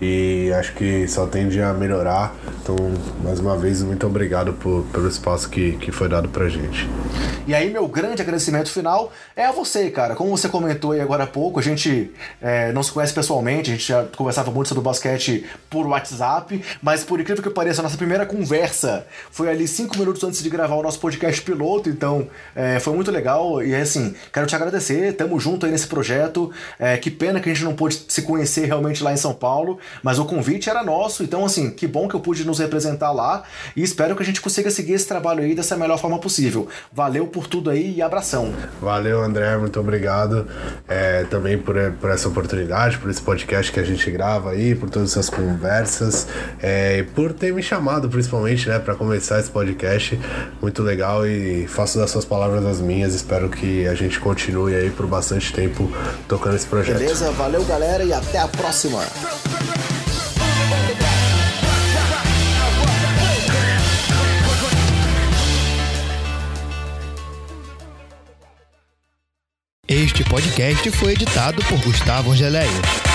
e acho que só tende a melhorar. Então, mais uma vez, muito obrigado por, pelo espaço que, que foi dado pra gente. E aí, meu grande agradecimento final é a você, cara. Como você comentou aí agora há pouco, a gente é, não se conhece pessoalmente, a gente já conversava muito sobre basquete por WhatsApp, mas por incrível que pareça, a nossa primeira conversa foi ali cinco minutos antes de gravar o nosso podcast piloto, então é, foi muito legal. E assim, quero te agradecer, tamo junto aí nesse projeto. É, que pena que a gente não pôde se conhecer realmente lá em São Paulo, mas o convite era nosso, então assim, que bom que eu pude nos representar lá e espero que a gente consiga seguir esse trabalho aí dessa melhor forma possível. Valeu por tudo aí e abração. Valeu, André, muito obrigado é, também por, por essa oportunidade, por esse podcast que a gente grava aí, por todas essas conversas, é, e por ter me chamado principalmente, né, para começar esse podcast. Muito legal e faço das suas palavras as minhas. Espero que a gente continue aí por bastante tempo tocando esse projeto. Beleza, valeu galera e até a próxima. Este podcast foi editado por Gustavo Angeléia.